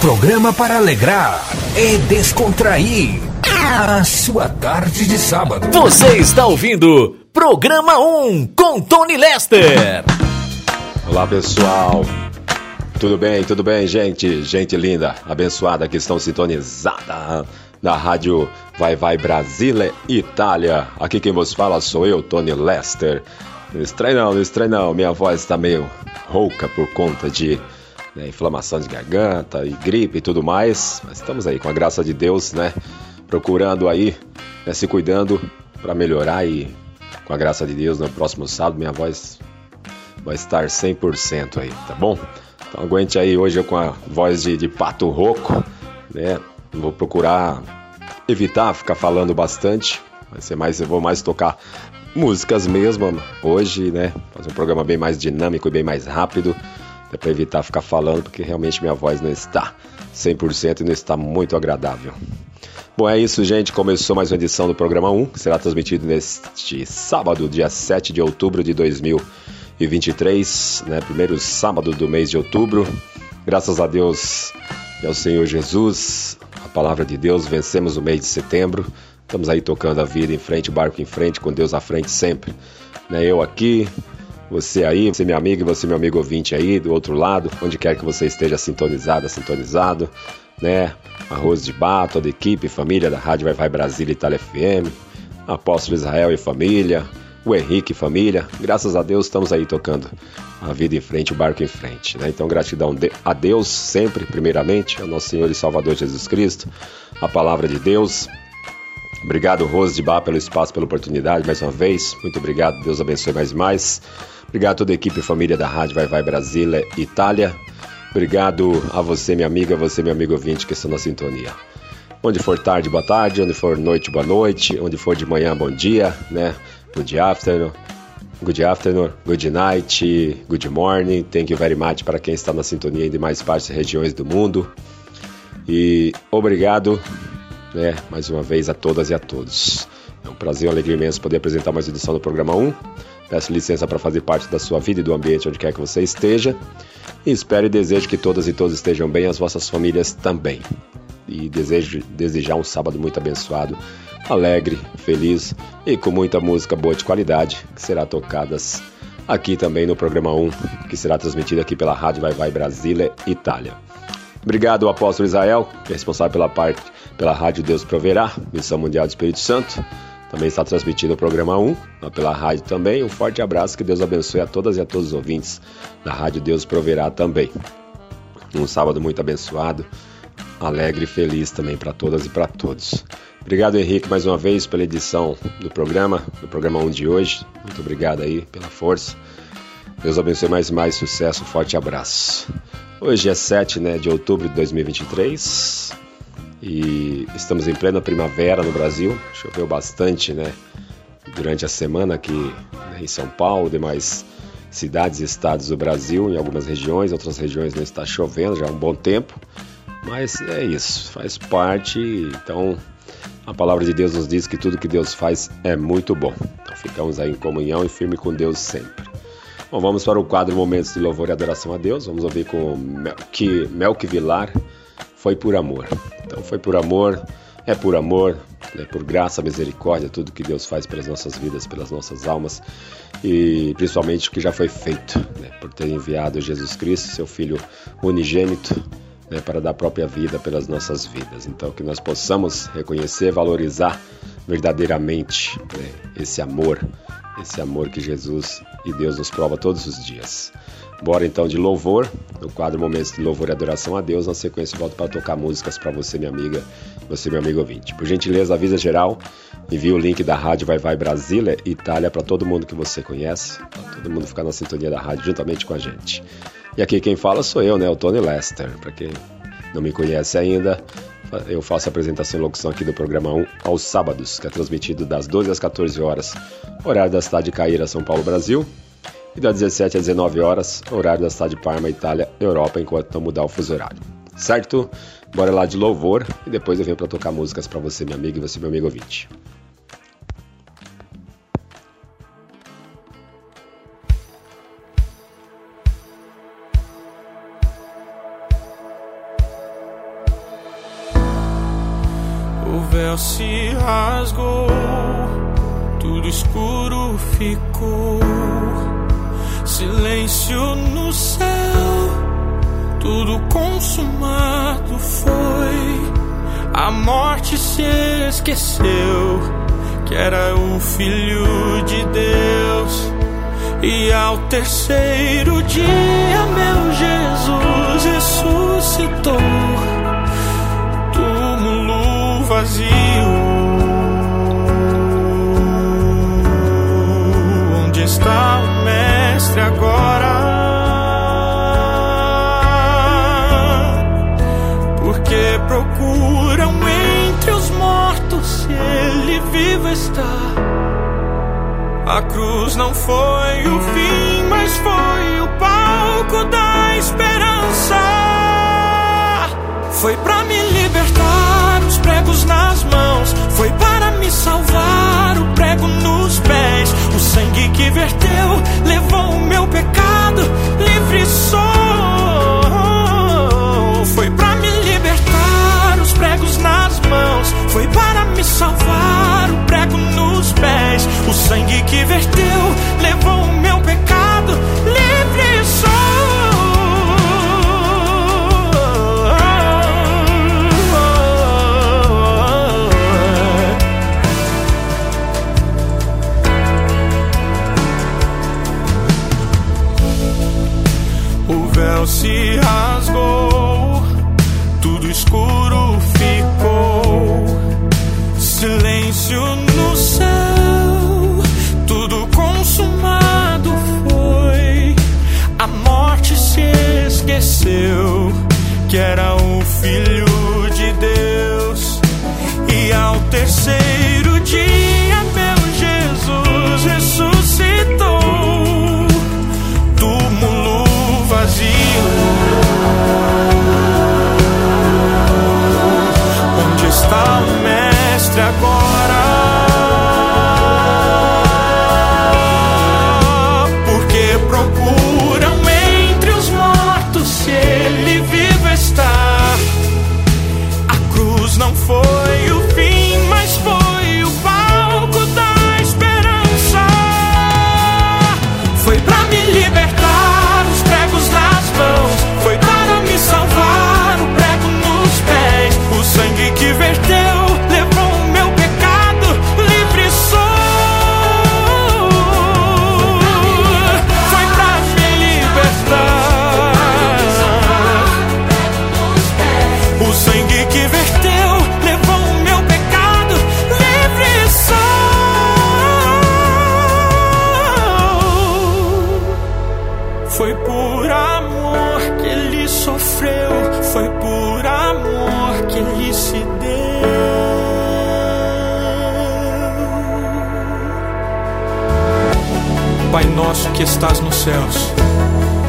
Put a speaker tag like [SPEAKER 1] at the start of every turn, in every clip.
[SPEAKER 1] programa para alegrar e descontrair a sua tarde de sábado.
[SPEAKER 2] Você está ouvindo Programa 1 com Tony Lester.
[SPEAKER 3] Olá pessoal, tudo bem, tudo bem, gente? Gente linda, abençoada que estão sintonizada na rádio Vai Vai Brasília, Itália. Aqui quem vos fala sou eu, Tony Lester. Não estranho não, não estranho não. Minha voz está meio rouca por conta de né, inflamação de garganta e gripe e tudo mais. Mas estamos aí, com a graça de Deus, né? Procurando aí, né, se cuidando para melhorar e com a graça de Deus, no próximo sábado minha voz vai estar 100% aí, tá bom? Então aguente aí hoje com a voz de, de pato rouco, né? Vou procurar evitar ficar falando bastante. Vai ser mais, eu vou mais tocar músicas mesmo hoje, né? Fazer um programa bem mais dinâmico e bem mais rápido. É para evitar ficar falando, porque realmente minha voz não está 100% e não está muito agradável. Bom, é isso, gente. Começou mais uma edição do programa 1, que será transmitido neste sábado, dia 7 de outubro de 2020 e 23, né? Primeiro sábado do mês de outubro. Graças a Deus e ao Senhor Jesus, a palavra de Deus, vencemos o mês de setembro. Estamos aí tocando a vida em frente, barco em frente, com Deus à frente sempre. Né? Eu aqui, você aí, você meu amigo e você meu amigo ouvinte aí do outro lado, onde quer que você esteja sintonizada, sintonizado, né? Arroz de Bar, toda a equipe, família da Rádio Vai Vai Brasília Itália FM, Apóstolo Israel e família, o Henrique família. Graças a Deus estamos aí tocando a vida em frente, o barco em frente. Né? Então, gratidão a Deus sempre, primeiramente, ao nosso Senhor e Salvador Jesus Cristo, a palavra de Deus. Obrigado, Rose de Bar, pelo espaço, pela oportunidade, mais uma vez. Muito obrigado, Deus abençoe mais e mais. Obrigado a toda a equipe e família da Rádio Vai Vai Brasília, Itália. Obrigado a você, minha amiga, você, meu amigo ouvinte, que estão na sintonia. Onde for tarde, boa tarde, onde for noite, boa noite, onde for de manhã, bom dia, né? Good afternoon, good afternoon, good night, good morning, thank you very much para quem está na sintonia de mais partes e regiões do mundo. E obrigado, né, mais uma vez a todas e a todos. É um prazer e uma alegria imensa poder apresentar mais uma edição do programa 1. Peço licença para fazer parte da sua vida e do ambiente onde quer que você esteja. E espero e desejo que todas e todos estejam bem, as vossas famílias também. E desejo desejar um sábado muito abençoado alegre, feliz e com muita música boa de qualidade que será tocadas aqui também no programa 1, que será transmitido aqui pela Rádio Vai Vai Brasília, Itália. Obrigado apóstolo Israel, é responsável pela parte pela Rádio Deus Proverá, Missão Mundial do Espírito Santo. Também está transmitido o programa 1, pela rádio também. Um forte abraço, que Deus abençoe a todas e a todos os ouvintes da Rádio Deus Proverá também. Um sábado muito abençoado, alegre e feliz também para todas e para todos. Obrigado, Henrique, mais uma vez pela edição do programa, do programa 1 de hoje. Muito obrigado aí pela força. Deus abençoe mais e mais sucesso. Forte abraço. Hoje é 7 né, de outubro de 2023 e estamos em plena primavera no Brasil. Choveu bastante né, durante a semana aqui né, em São Paulo, demais cidades e estados do Brasil, em algumas regiões, outras regiões não está chovendo já há um bom tempo. Mas é isso, faz parte. Então a palavra de Deus nos diz que tudo que Deus faz é muito bom. Então ficamos aí em comunhão e firme com Deus sempre. Bom, vamos para o quadro Momentos de Louvor e Adoração a Deus. Vamos ouvir com Melk, Melk Vilar, Foi por Amor. Então foi por amor, é por amor, é por graça, misericórdia, tudo que Deus faz pelas nossas vidas, pelas nossas almas e principalmente o que já foi feito, né, por ter enviado Jesus Cristo, seu Filho unigênito, né, para dar própria vida pelas nossas vidas. Então, que nós possamos reconhecer, valorizar verdadeiramente né, esse amor, esse amor que Jesus e Deus nos prova todos os dias. Bora então de louvor, no quadro Momentos de Louvor e Adoração a Deus. Na sequência, volto para tocar músicas para você, minha amiga, você, meu amigo ouvinte. Por gentileza, avisa geral, envie o link da Rádio Vai Vai Brasília, Itália, para todo mundo que você conhece, para todo mundo ficar na sintonia da rádio juntamente com a gente. E aqui quem fala sou eu, né, o Tony Lester. Para quem não me conhece ainda, eu faço a apresentação e locução aqui do programa 1 aos sábados, que é transmitido das 12 às 14 horas, horário da cidade de Caíra, São Paulo, Brasil, e das 17 às 19 horas, horário da cidade de Parma, Itália, Europa, enquanto não mudar o fuso horário. Certo? Bora lá de louvor e depois eu venho para tocar músicas para você, minha amiga, e você, meu amigo ouvinte.
[SPEAKER 4] Céu se rasgou, tudo escuro ficou. Silêncio no céu, tudo consumado foi. A morte se esqueceu que era o Filho de Deus. E ao terceiro dia, meu Jesus ressuscitou vazio. Onde está o Mestre agora? Porque procuram entre os mortos se ele vivo está. A cruz não foi o fim, mas foi o palco da esperança. Foi pra me libertar os pregos nas mãos. Foi para me salvar o prego nos pés. O sangue que verteu levou o meu pecado. Livre sou. Foi para me libertar os pregos nas mãos. Foi para me salvar o prego nos pés. O sangue que verteu levou o meu pecado. Céu se rasgou, tudo escuro ficou, silêncio no céu, tudo consumado foi. A morte se esqueceu que era o Filho de Deus, e ao terceiro dia, que estás nos céus,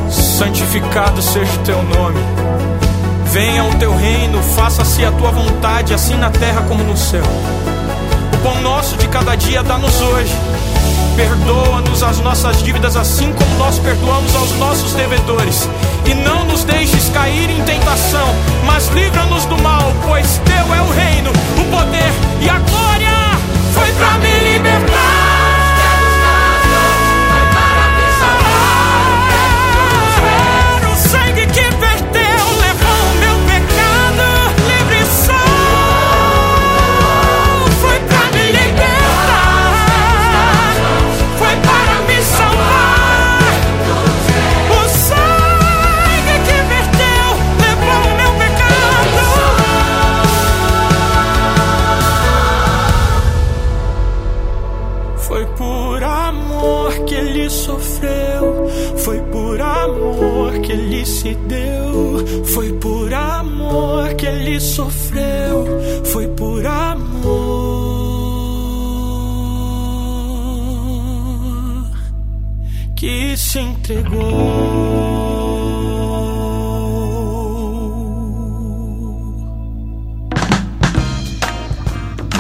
[SPEAKER 4] santificado seja o teu nome. Venha o teu reino, faça-se a tua vontade, assim na terra como no céu. O pão nosso de cada dia dá-nos hoje. Perdoa-nos as nossas dívidas, assim como nós perdoamos aos nossos devedores. E não nos deixes cair em tentação, mas livra-nos do mal, pois teu é o reino, o poder e a glória. Foi pra me libertar.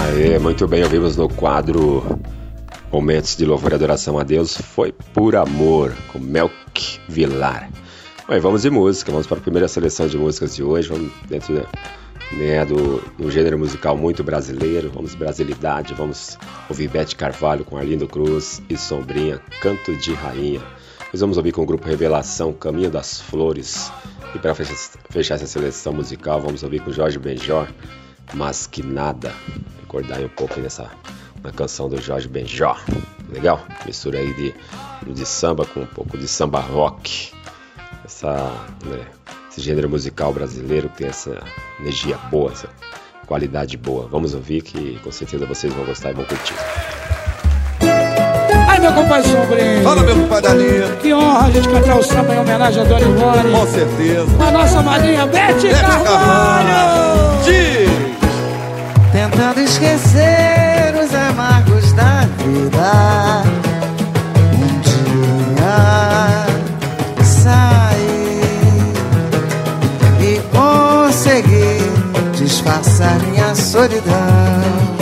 [SPEAKER 3] Aê, muito bem, ouvimos no quadro Momentos de Louvor e Adoração a Deus foi Por Amor, com Melk Vilar. Bem, vamos de música, vamos para a primeira seleção de músicas de hoje, vamos dentro né, do, do gênero musical muito brasileiro, vamos brasilidade, vamos ouvir Bete Carvalho com Arlindo Cruz e Sombrinha, Canto de Rainha. Nós vamos ouvir com o grupo Revelação, Caminho das Flores. E para fechar, essa seleção musical, vamos ouvir com Jorge Benjor, Mas Que Nada. Recordar aí um pouco nessa na canção do Jorge Benjó. Legal? Mistura aí de, de samba com um pouco de samba rock. Essa, né, esse gênero musical brasileiro tem essa energia boa, essa qualidade boa. Vamos ouvir que com certeza vocês vão gostar e vão curtir.
[SPEAKER 5] Meu compadre Sombrinho.
[SPEAKER 6] Fala, meu compadre Alinho.
[SPEAKER 5] Que honra a gente cantar o samba em homenagem a Dona Ivone.
[SPEAKER 6] Com certeza.
[SPEAKER 5] A nossa madrinha Bete
[SPEAKER 6] Bete
[SPEAKER 5] Carvalho.
[SPEAKER 6] Carvalho. Diz.
[SPEAKER 7] Tentando esquecer os amargos da vida. Um dia saí e consegui disfarçar minha solidão.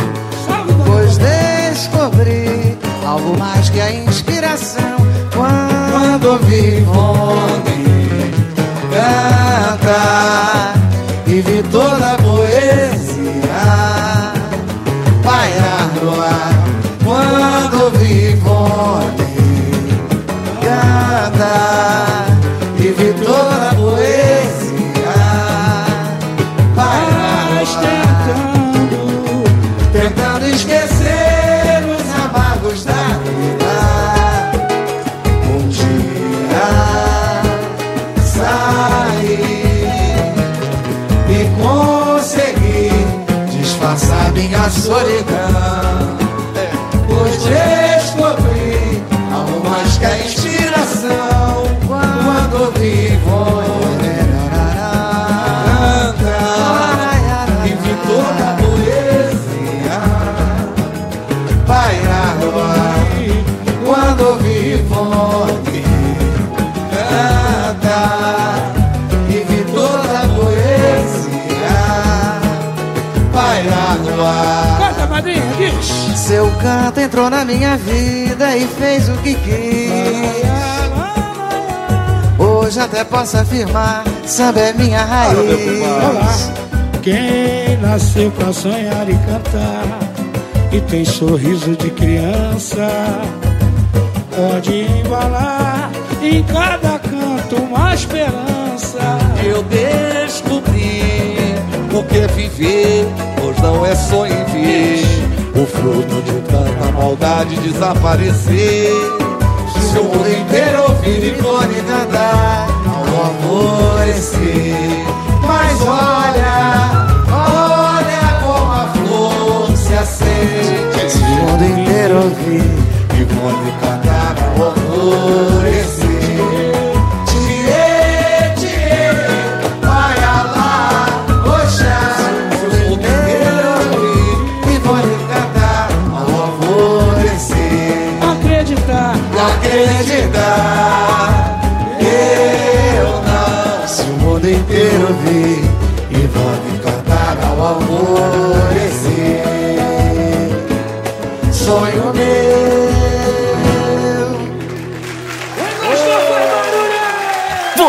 [SPEAKER 7] Algo mais que a inspiração quando ouvi Ivone cantar. E vi canto entrou na minha vida e fez o que quis. Hoje até posso afirmar, samba é minha raiz.
[SPEAKER 5] Quem nasceu pra sonhar e cantar e tem sorriso de criança pode embalar em cada canto uma esperança.
[SPEAKER 6] Eu descobri o que é viver, pois não é só em o fruto de tanta maldade desaparecer.
[SPEAKER 7] Se o mundo inteiro ouvir e pode cantar ao amorecer. Mas olha, olha como a flor se acende. Se o mundo inteiro ouvir e pode cantar ao amorecer.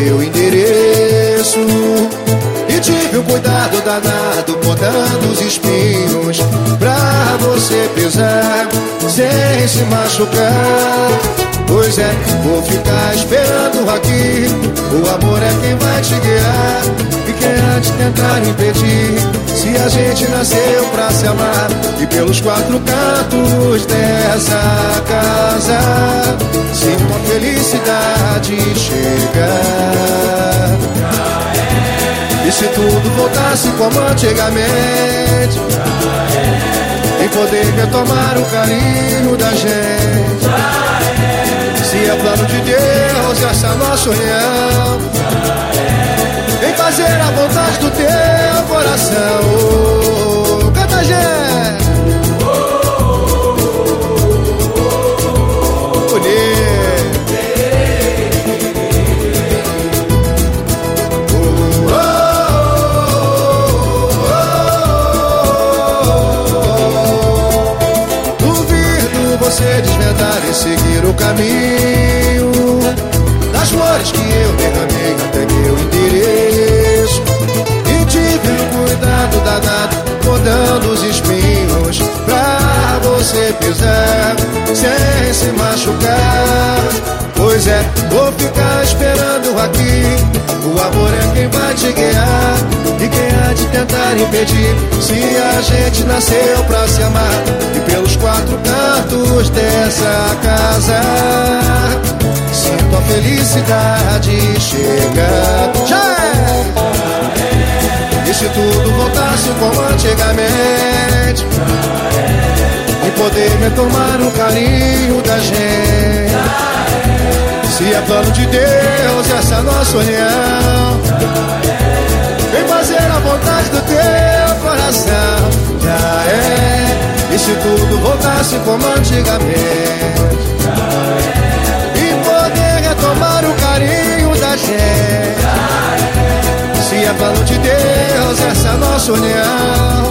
[SPEAKER 8] Meu endereço E tive um cuidado danado podando os espinhos Pra você pisar sem se machucar Pois é, vou ficar esperando aqui. O amor é quem vai te guiar. E quem há de tentar impedir? Se a gente nasceu pra se amar. E pelos quatro cantos dessa casa, sinto a felicidade chegar. E se tudo voltasse como antigamente? Em poder retomar o carinho da gente. Se é plano de Deus essa nossa união. Em fazer a vontade do teu coração. Duvido você desvendar e seguir o caminho das flores que eu derramei até meu endereço. E tive um cuidado danado, podando os espinhos pra você pisar machucar. Pois é, vou ficar esperando aqui. O amor é quem vai te guiar e quem há de tentar impedir. Se a gente nasceu pra se amar e pelos quatro cantos dessa casa, sinto a felicidade chegar. Já é! E se tudo voltasse como antigamente? E poder retomar o carinho da gente. Se é plano de Deus essa nossa união. Vem fazer a vontade do teu coração. Já é. E se tudo voltasse como antigamente? E poder retomar o carinho da gente. Se é plano de Deus essa nossa união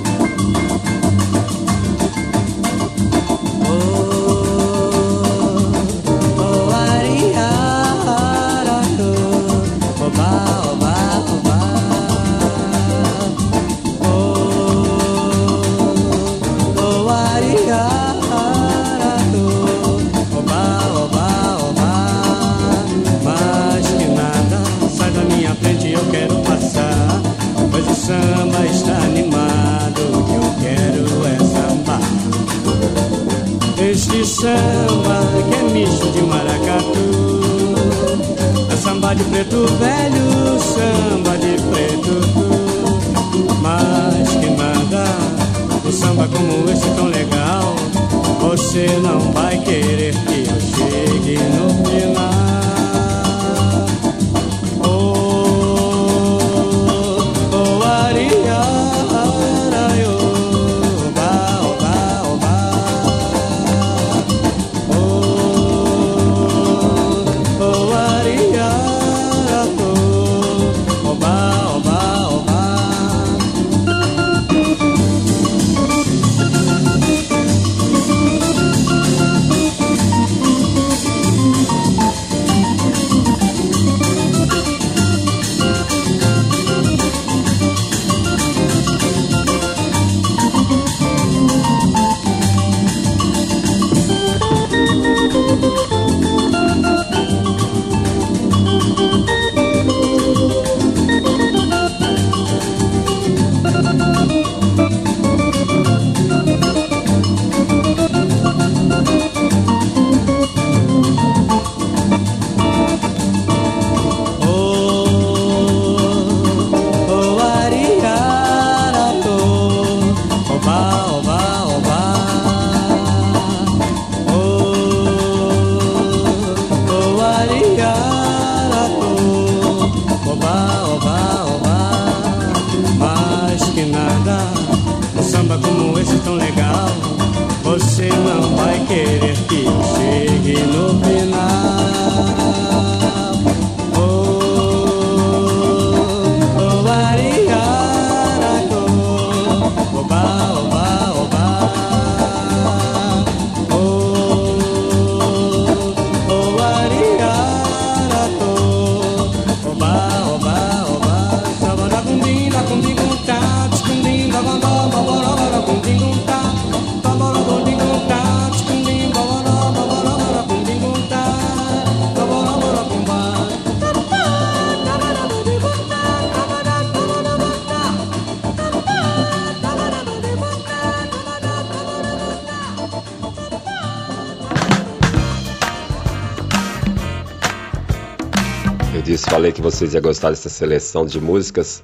[SPEAKER 9] Que
[SPEAKER 3] vocês iam gostar dessa seleção de músicas,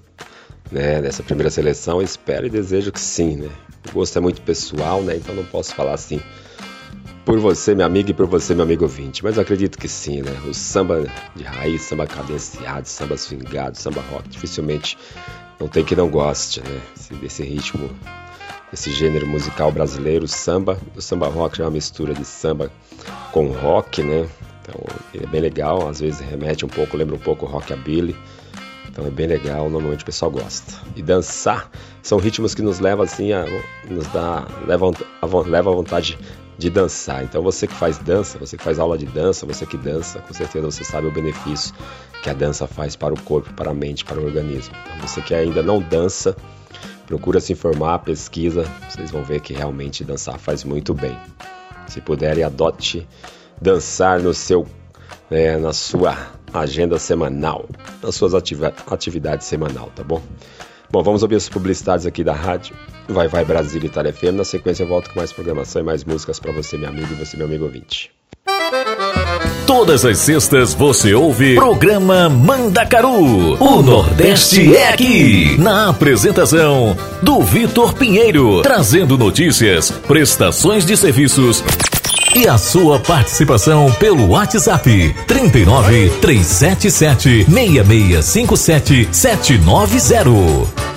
[SPEAKER 3] né? Dessa primeira seleção. Espero e desejo que sim, né? O gosto é muito pessoal, né? Então não posso falar assim por você, minha amiga, e por você, meu amigo ouvinte. Mas eu acredito que sim, né? O samba de raiz, samba cadenciado, samba swingado, samba rock, dificilmente não tem que não goste, né? Desse ritmo, desse gênero musical brasileiro, samba. O samba rock é uma mistura de samba com rock, né? Bem legal, às vezes remete um pouco, lembra um pouco rockabilly. Então é bem legal, normalmente o pessoal gosta. E dançar são ritmos que nos levam assim a nos dá leva a, leva a vontade de dançar. Então você que faz dança, você que faz aula de dança, você que dança, com certeza você sabe o benefício que a dança faz para o corpo, para a mente, para o organismo. Então, você que ainda não dança, procura se informar, pesquisa, vocês vão ver que realmente dançar faz muito bem. Se puderem, adote dançar no seu, né, na sua agenda semanal, nas suas atividades semanal, tá bom? Bom, vamos ouvir as publicidades aqui da rádio. Vai Vai Brasil Itália FM. Na sequência eu volto com mais programação e mais músicas para você, meu amigo, e você, meu amigo ouvinte.
[SPEAKER 2] Todas as sextas você ouve programa Mandacaru. O Nordeste é aqui. Na apresentação do Vitor Pinheiro, trazendo notícias, prestações de serviços e a sua participação pelo WhatsApp 39 377 6657 790.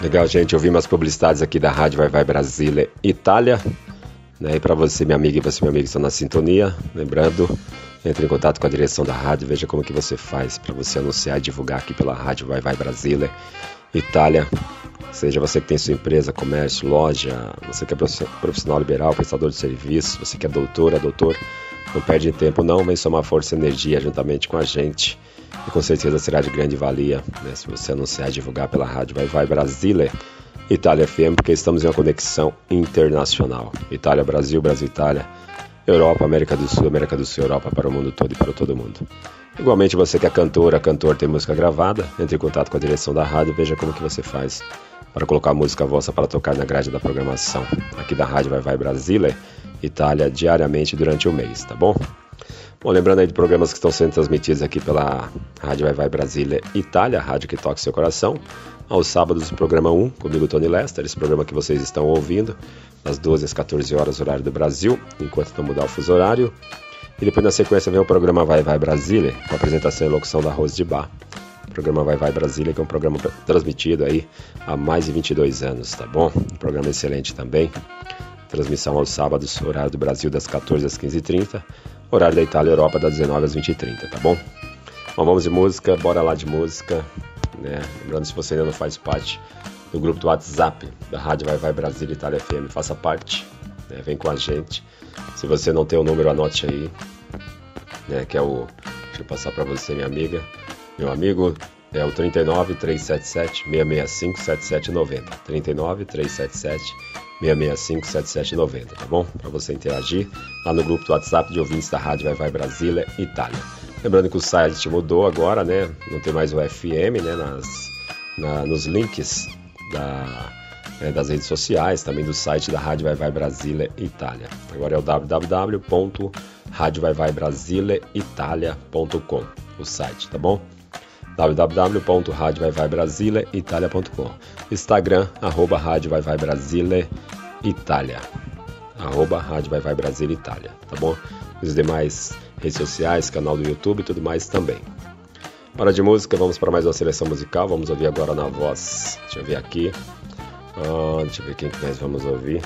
[SPEAKER 3] Legal, gente. Eu vi umas publicidades aqui da Rádio Vai Vai Brasília Itália. Né? E para você, minha amiga, e você, meu amigo, estão na sintonia, lembrando, entre em contato com a direção da rádio, veja como que você faz para você anunciar e divulgar aqui pela Rádio Vai Vai Brasília Itália. Seja você que tem sua empresa, comércio, loja, você que é profissional liberal, prestador de serviço, você que é doutora, doutor, não perde tempo não, vem somar força e energia juntamente com a gente e com certeza será de grande valia né, se você anunciar e divulgar pela rádio Vai Vai Brasília, Itália FM, porque estamos em uma conexão internacional. Itália, Brasil, Brasil, Itália, Europa, América do Sul, América do Sul, Europa, para o mundo todo e para todo mundo. Igualmente, você que é cantora, cantor, tem música gravada, entre em contato com a direção da rádio, veja como que você faz para colocar música vossa para tocar na grade da programação aqui da Rádio Vai Vai Brasília, Itália, diariamente durante o mês, tá bom? Bom, lembrando aí de programas que estão sendo transmitidos aqui pela Rádio Vai Vai Brasília Itália, rádio que toca seu coração. Aos sábados, o programa 1, comigo Tony Lester, esse programa que vocês estão ouvindo, das 12 às 14 horas, horário do Brasil, enquanto não mudar o fuso horário. E depois na sequência vem o programa Vai Vai Brasília, com a apresentação e locução da Rose de Bar. O programa Vai Vai Brasília, que é um programa transmitido aí há mais de 22 anos, tá bom? Um programa excelente também. Transmissão aos sábados, horário do Brasil das 14 às 15h30 horário da Itália e Europa das 19 às 20h30, tá bom? Bom, vamos de música, bora lá de música. Né? Lembrando, se você ainda não faz parte do grupo do WhatsApp da Rádio Vai Vai Brasil Itália FM, faça parte, né? vem com a gente. Se você não tem o número, anote aí, né? que é o. Deixa eu passar para você, minha amiga. Meu amigo, é o 39 377 665 7790. 39 377 665 7790, tá bom? Para você interagir lá no grupo do WhatsApp de ouvintes da Rádio Vai Vai Brasília, Itália. Lembrando que o site mudou agora, né? Não tem mais o FM, né? Nas, na, nos links da, né, das redes sociais, também do site da Rádio Vai Vai Brasília, Itália. Agora é o www.radiovaivaibrasileitalia.com, o site, tá bom? www.radiovaivaibrasileitalia.com Instagram, arroba Rádio Vai Vai Brasília Itália. Arroba Rádio Vai Vai Brasília Itália, tá bom? Os demais redes sociais, canal do YouTube e tudo mais também. Hora de música, vamos para mais uma seleção musical. Vamos ouvir agora na voz. Deixa eu ver aqui. Ah, deixa eu ver quem que nós vamos ouvir.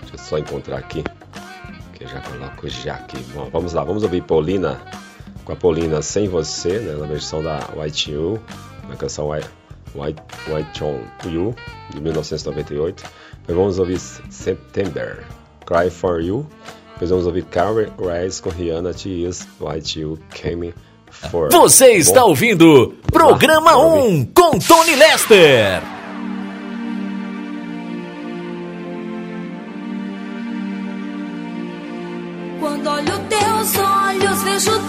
[SPEAKER 3] Deixa eu só encontrar aqui. Que eu já coloco já aqui. Bom, vamos lá, vamos ouvir Paulina com a Paulina Sem Você, né, na versão da White You, na canção White, White, White on You, de 1998. Depois vamos ouvir September, Cry For You. Depois vamos ouvir Carrie Rise com Rihanna T Is White You Came for.
[SPEAKER 2] Você está Bom. ouvindo Programa 1 com Tony Lester.
[SPEAKER 10] Quando olho teus olhos, vejo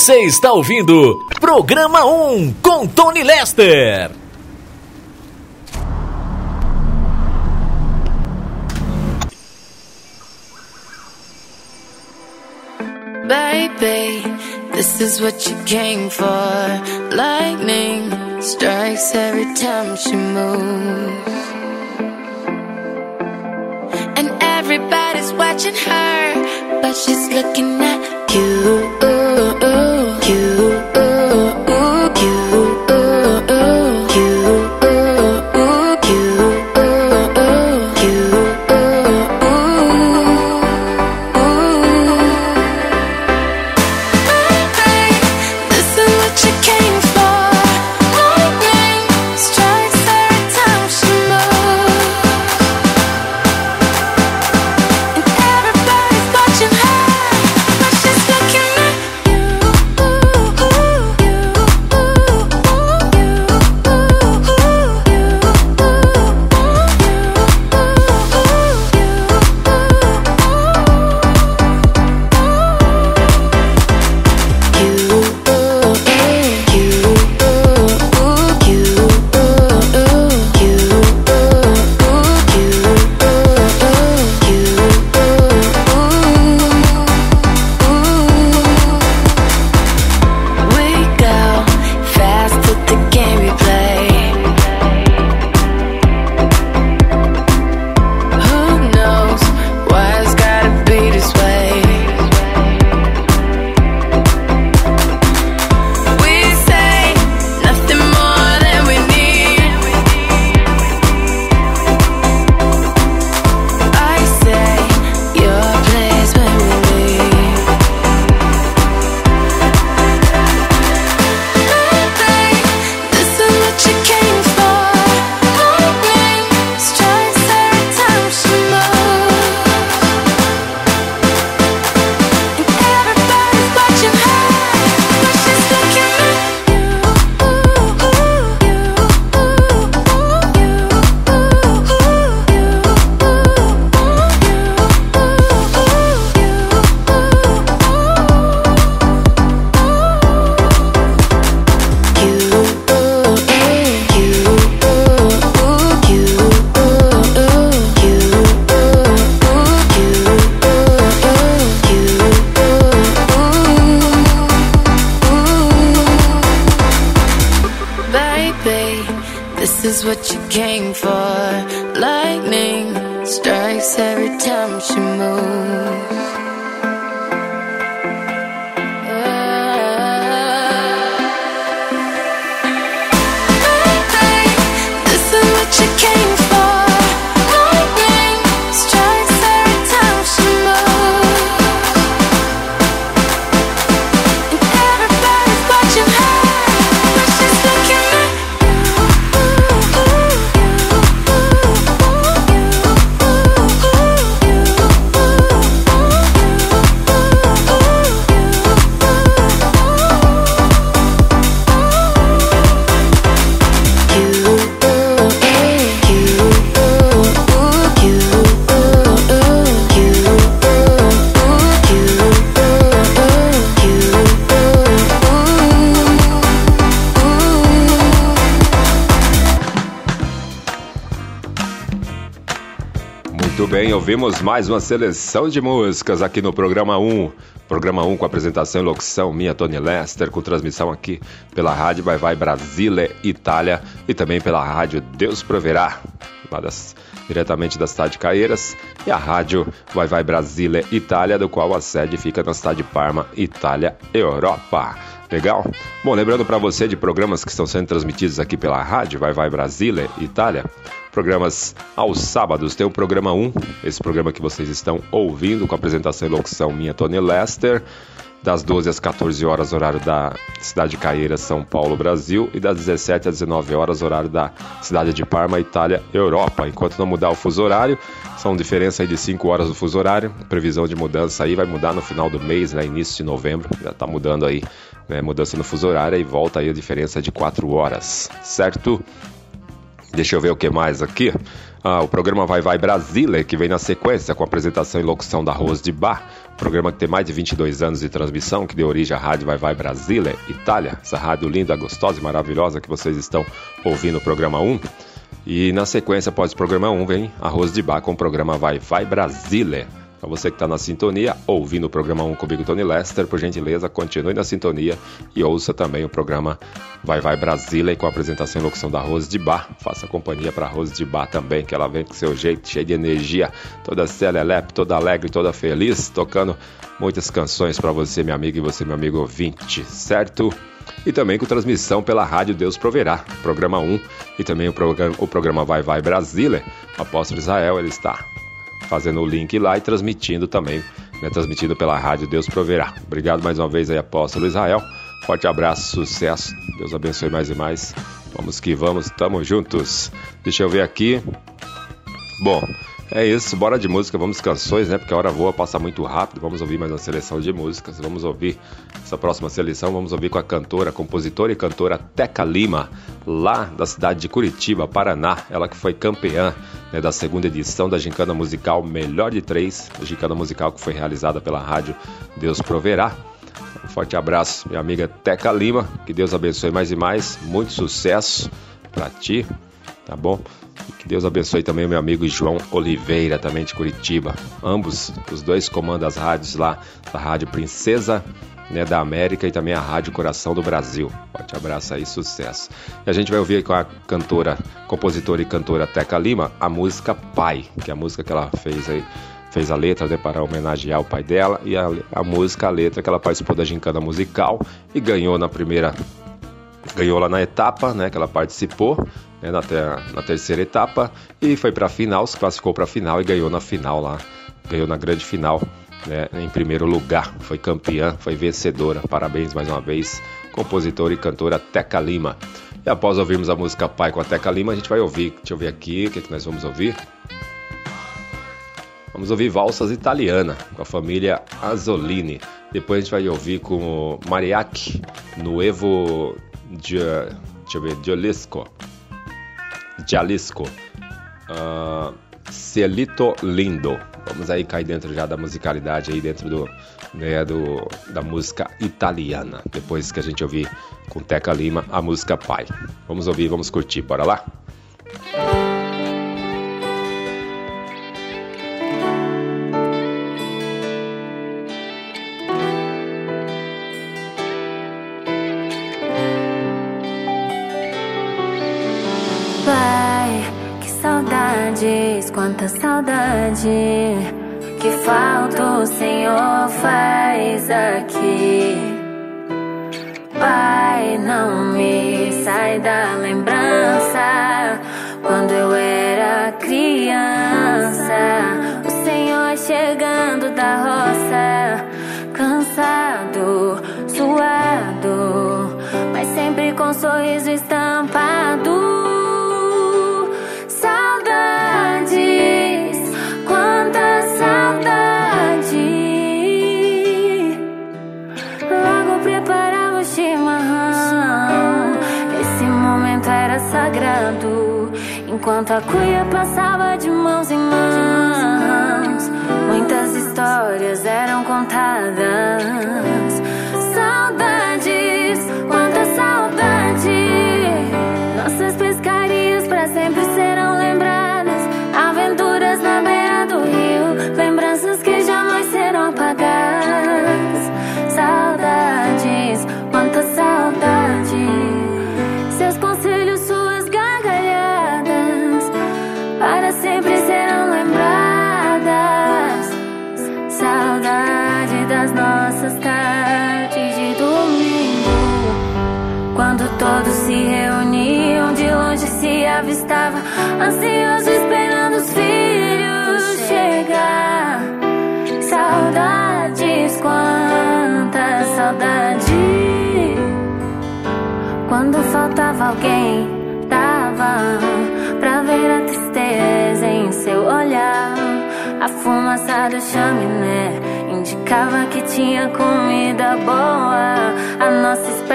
[SPEAKER 10] Você está ouvindo Programa 1 com Tony Lester.
[SPEAKER 11] Baby, this is what you came for. Lightning strikes every time she moves. And everybody's watching her, but she's looking at you.
[SPEAKER 12] baby,
[SPEAKER 3] bem, ouvimos mais uma seleção de músicas aqui no programa 1. Programa 1 com apresentação e locução minha, Tony Lester, com transmissão aqui pela Rádio Vai Vai Brasília, Itália e também pela Rádio Deus Proverá, lá das, diretamente da cidade de Caeiras, e a Rádio Vai Vai Brasília, Itália, do qual a sede fica na cidade de Parma, Itália, Europa. Legal? Bom, lembrando para você de programas que estão sendo transmitidos aqui pela rádio Vai Vai Brasília, Itália. Programas aos sábados. Tem o programa 1, esse programa que vocês estão ouvindo, com apresentação e locução minha, Tony Lester das 12 às 14 horas, horário da cidade de Caeira, São Paulo, Brasil, e das 17 às 19 horas, horário da cidade de Parma, Itália, Europa. Enquanto não mudar o fuso horário, são diferença de 5 horas do fuso horário. Previsão de mudança aí vai mudar no final do mês, né, início de novembro, já está mudando aí, né, mudança no fuso horário e volta aí a diferença de 4 horas, certo? Deixa eu ver o que mais aqui. Ah, o programa Vai Vai Brasília, que vem na sequência com a apresentação e locução da Rose de Bar. Programa que tem mais de 22 anos de transmissão, que deu origem à Rádio Vai Vai Brasília, Itália. Essa rádio linda, gostosa e maravilhosa que vocês estão ouvindo o programa 1. E na sequência, após o programa 1, vem Arroz de Bar com o programa Vai Vai Brasília. Você que está na sintonia, ouvindo o programa 1 comigo, Tony Lester, por gentileza, continue na sintonia e ouça também o programa Vai Vai Brasília com a apresentação e locução da Rose de Bar. Faça companhia para Rose de Bar também, que ela vem com seu jeito, cheio de energia, toda celelepe, toda alegre, toda feliz, tocando muitas canções para você, minha amiga, e você, meu amigo ouvinte, certo? e também com transmissão pela Rádio Deus Proverá, programa 1, e também o programa, o programa Vai Vai Brasília. O apóstolo Israel, ele está fazendo o link lá e transmitindo também, né, transmitido pela Rádio Deus Proverá. Obrigado mais uma vez aí, Apóstolo Israel. Forte abraço, sucesso. Deus abençoe mais e mais. Vamos que vamos, tamo juntos. Deixa eu ver aqui. Bom, é isso, bora de música, vamos canções, né? Porque a hora voa, passa muito rápido. Vamos ouvir mais uma seleção de músicas. Vamos ouvir essa próxima seleção, vamos ouvir com a cantora, compositora e cantora Teca Lima, lá da cidade de Curitiba, Paraná. Ela que foi campeã né, da segunda edição da Gincana Musical Melhor de Três, a Gincana Musical que foi realizada pela rádio Deus Proverá. Um forte abraço, minha amiga Teca Lima. Que Deus abençoe mais e mais. Muito sucesso para ti, tá bom? Que Deus abençoe também meu amigo João Oliveira, também de Curitiba. Ambos, os dois comandam as rádios lá da Rádio Princesa né, da América e também a Rádio Coração do Brasil. Forte abraço aí, sucesso. E a gente vai ouvir com a cantora, compositora e cantora Teca Lima a música Pai, que é a música que ela fez aí fez a letra né, para homenagear o pai dela e a, a música, a letra que ela participou da gincana musical e ganhou na primeira ganhou lá na etapa, né, que ela participou, né, na, ter, na terceira etapa e foi para a final, se classificou para a final e ganhou na final lá, ganhou na grande final, né, em primeiro lugar, foi campeã, foi vencedora. Parabéns mais uma vez, compositora e cantora Teca Lima. E após ouvirmos a música Pai com a Teca Lima, a gente vai ouvir, deixa eu ver aqui, o que, é que nós vamos ouvir? Vamos ouvir Valsas Italiana, com a família Azzolini. Depois a gente vai ouvir com o Mariachi, Nuevo ver, Jalisco. Jalisco. Uh, Celito Lindo. Vamos aí cair dentro já da musicalidade aí dentro do, né, do da música italiana. Depois que a gente ouvir com Teca Lima a música Pai. Vamos ouvir, vamos curtir. Bora lá? Música
[SPEAKER 12] quanta saudade. Que falta o Senhor faz aqui. Pai, não me sai da lembrança quando eu era criança. O Senhor chegando da roça, cansado, suado, mas sempre com sorriso estampado. A cuia passava de mãos em mãos, muitas histórias eram contadas. Avistava, ansioso esperando os filhos chegar. Saudades, quanta saudade. Quando faltava alguém, dava pra ver a tristeza em seu olhar. A fumaça da chaminé indicava que tinha comida boa. A nossa espera,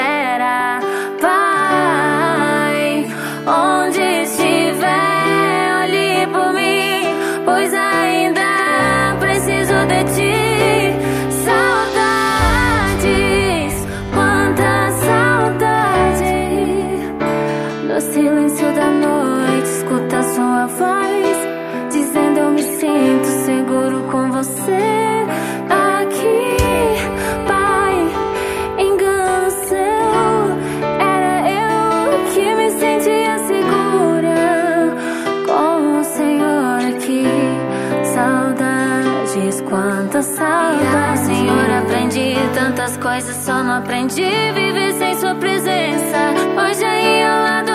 [SPEAKER 12] coisas, só não aprendi viver sem Sua presença. Hoje aí ao lado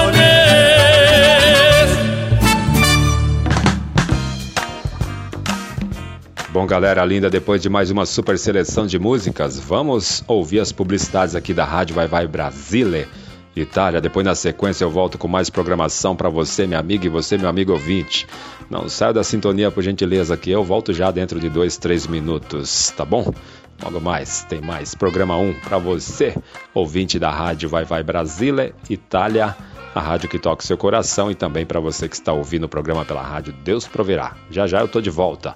[SPEAKER 3] Bom, galera linda, depois de mais uma super seleção de músicas, vamos ouvir as publicidades aqui da Rádio Vai Vai Brasile. Itália. Depois, na sequência, eu volto com mais programação para você, minha amiga, e você, meu amigo ouvinte. Não saia da sintonia, por gentileza, que eu volto já dentro de dois, três minutos, tá bom? Logo mais, tem mais programa 1 para você, ouvinte da rádio Vai Vai Brasília, Itália, a rádio que toca o seu coração e também para você que está ouvindo o programa pela rádio Deus Proverá. Já já eu tô de volta.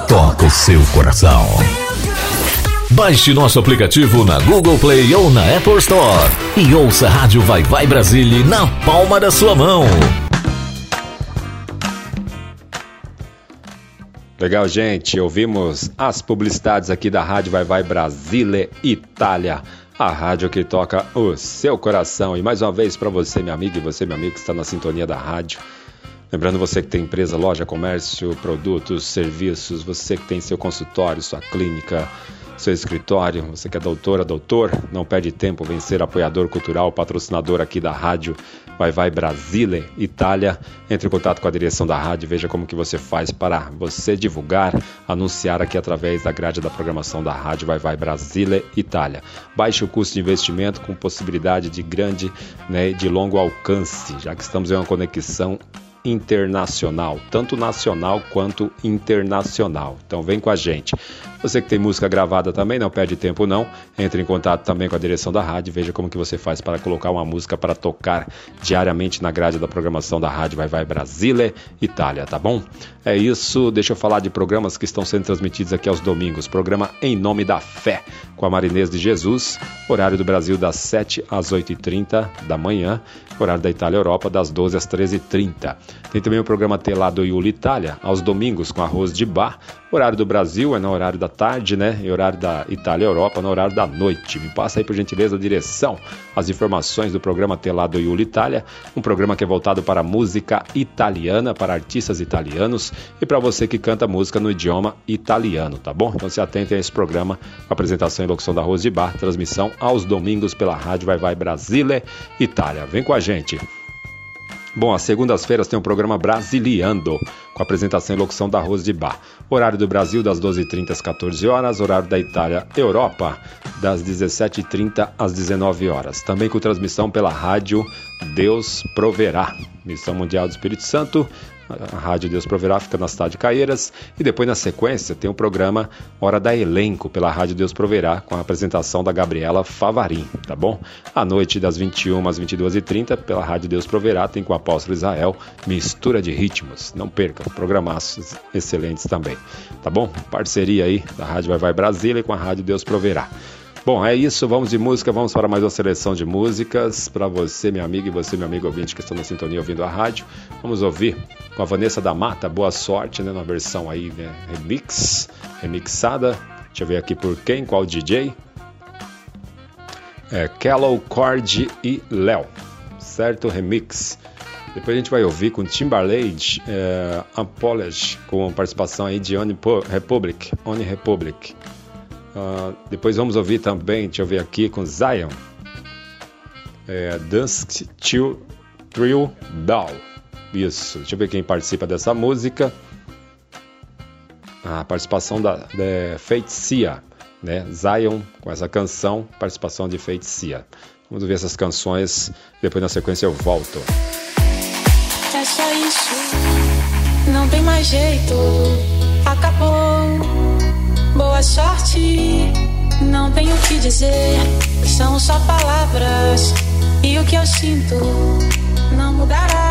[SPEAKER 2] toca o seu coração. Baixe nosso aplicativo na Google Play ou na Apple Store e ouça a Rádio Vai Vai Brasília na palma da sua mão.
[SPEAKER 3] Legal, gente. Ouvimos as publicidades aqui da Rádio Vai Vai Brasília, Itália. A rádio que toca o seu coração. E mais uma vez para você, minha amiga, e você, meu amigo, que está na sintonia da rádio. Lembrando você que tem empresa, loja, comércio, produtos, serviços, você que tem seu consultório, sua clínica, seu escritório, você que é doutora, doutor, não perde tempo, vem ser apoiador cultural, patrocinador aqui da rádio Vai Vai Brasília, Itália. Entre em contato com a direção da rádio, veja como que você faz para você divulgar, anunciar aqui através da grade da programação da rádio Vai Vai Brasília, Itália. Baixe o custo de investimento com possibilidade de grande, né, de longo alcance, já que estamos em uma conexão internacional, tanto nacional quanto internacional. Então vem com a gente. Você que tem música gravada também, não perde tempo não. Entre em contato também com a direção da rádio, veja como que você faz para colocar uma música para tocar diariamente na grade da programação da rádio Vai Vai Brasília, Itália, tá bom? É isso, deixa eu falar de programas que estão sendo transmitidos aqui aos domingos. Programa Em Nome da Fé, com a Marinês de Jesus, horário do Brasil das 7 às 8h30 da manhã, horário da Itália Europa das 12 às 13h30. Tem também o programa Telado Yuli Itália, aos domingos com arroz de bar. Horário do Brasil é no horário da tarde, né? E horário da Itália Europa no horário da noite. Me passa aí, por gentileza, a direção, as informações do programa Telado Yuli Itália, um programa que é voltado para música italiana, para artistas italianos e para você que canta música no idioma italiano, tá bom? Então se atentem a esse programa apresentação e locução da Arroz de Bar, transmissão aos domingos pela Rádio Vai Vai Brasília, Itália. Vem com a gente. Bom, às segundas-feiras tem o programa Brasiliando, com apresentação e locução da Rose de Bar. Horário do Brasil, das 12h30 às 14 horas. Horário da Itália, Europa, das 17h30 às 19 horas. Também com transmissão pela rádio Deus Proverá. Missão Mundial do Espírito Santo, a Rádio Deus Proverá fica na cidade de Caieiras. E depois, na sequência, tem o programa Hora da Elenco, pela Rádio Deus Proverá, com a apresentação da Gabriela Favarim, tá bom? À noite, das 21 às 22h30, pela Rádio Deus Proverá, tem com o Apóstolo Israel, Mistura de Ritmos. Não perca, programaços excelentes também, tá bom? Parceria aí da Rádio Vai Vai Brasília com a Rádio Deus Proverá. Bom, é isso, vamos de música, vamos para mais uma seleção de músicas para você, minha amiga, e você, meu amigo ouvinte que está na sintonia ouvindo a rádio. Vamos ouvir com a Vanessa da Mata, Boa Sorte, né, na versão aí, né, remix, remixada. Deixa eu ver aqui por quem, qual DJ. É, Kellow, Cord e Léo, certo? Remix. Depois a gente vai ouvir com Timberlake, é, com participação aí de Oni Republic, Oni Republic. Uh, depois vamos ouvir também, deixa eu ver aqui, com Zion. É, Dusk Till Thrill Down. Isso, deixa eu ver quem participa dessa música. A participação da, da Feiticia, né? Zion com essa canção, participação de Feiticia. Vamos ver essas canções, depois na sequência eu volto.
[SPEAKER 13] É só isso, não tem mais jeito, acabou sorte. Não tenho o que dizer, são só palavras. E o que eu sinto. Não mudará,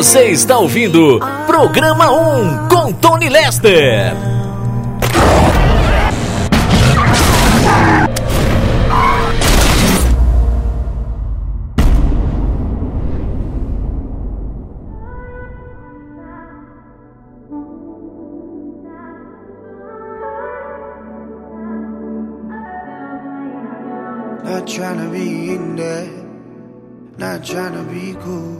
[SPEAKER 2] Você está ouvindo Programa 1 com Tony Lester.
[SPEAKER 14] Not trying to be in there, not trying to be cool.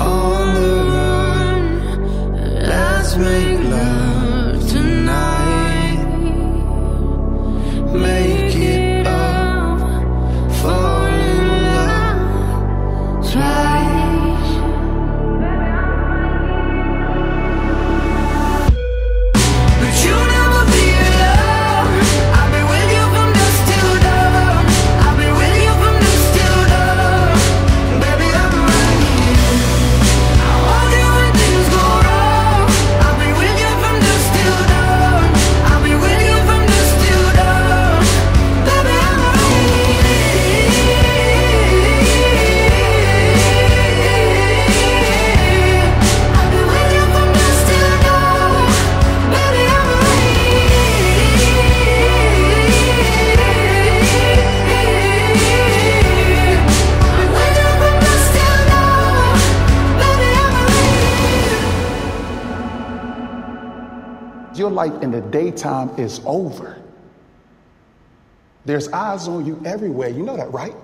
[SPEAKER 14] on the. Let's make love tonight. Make it up, fall in love twice. I'm
[SPEAKER 15] life in the daytime is over. There's eyes on you everywhere. You know that, right?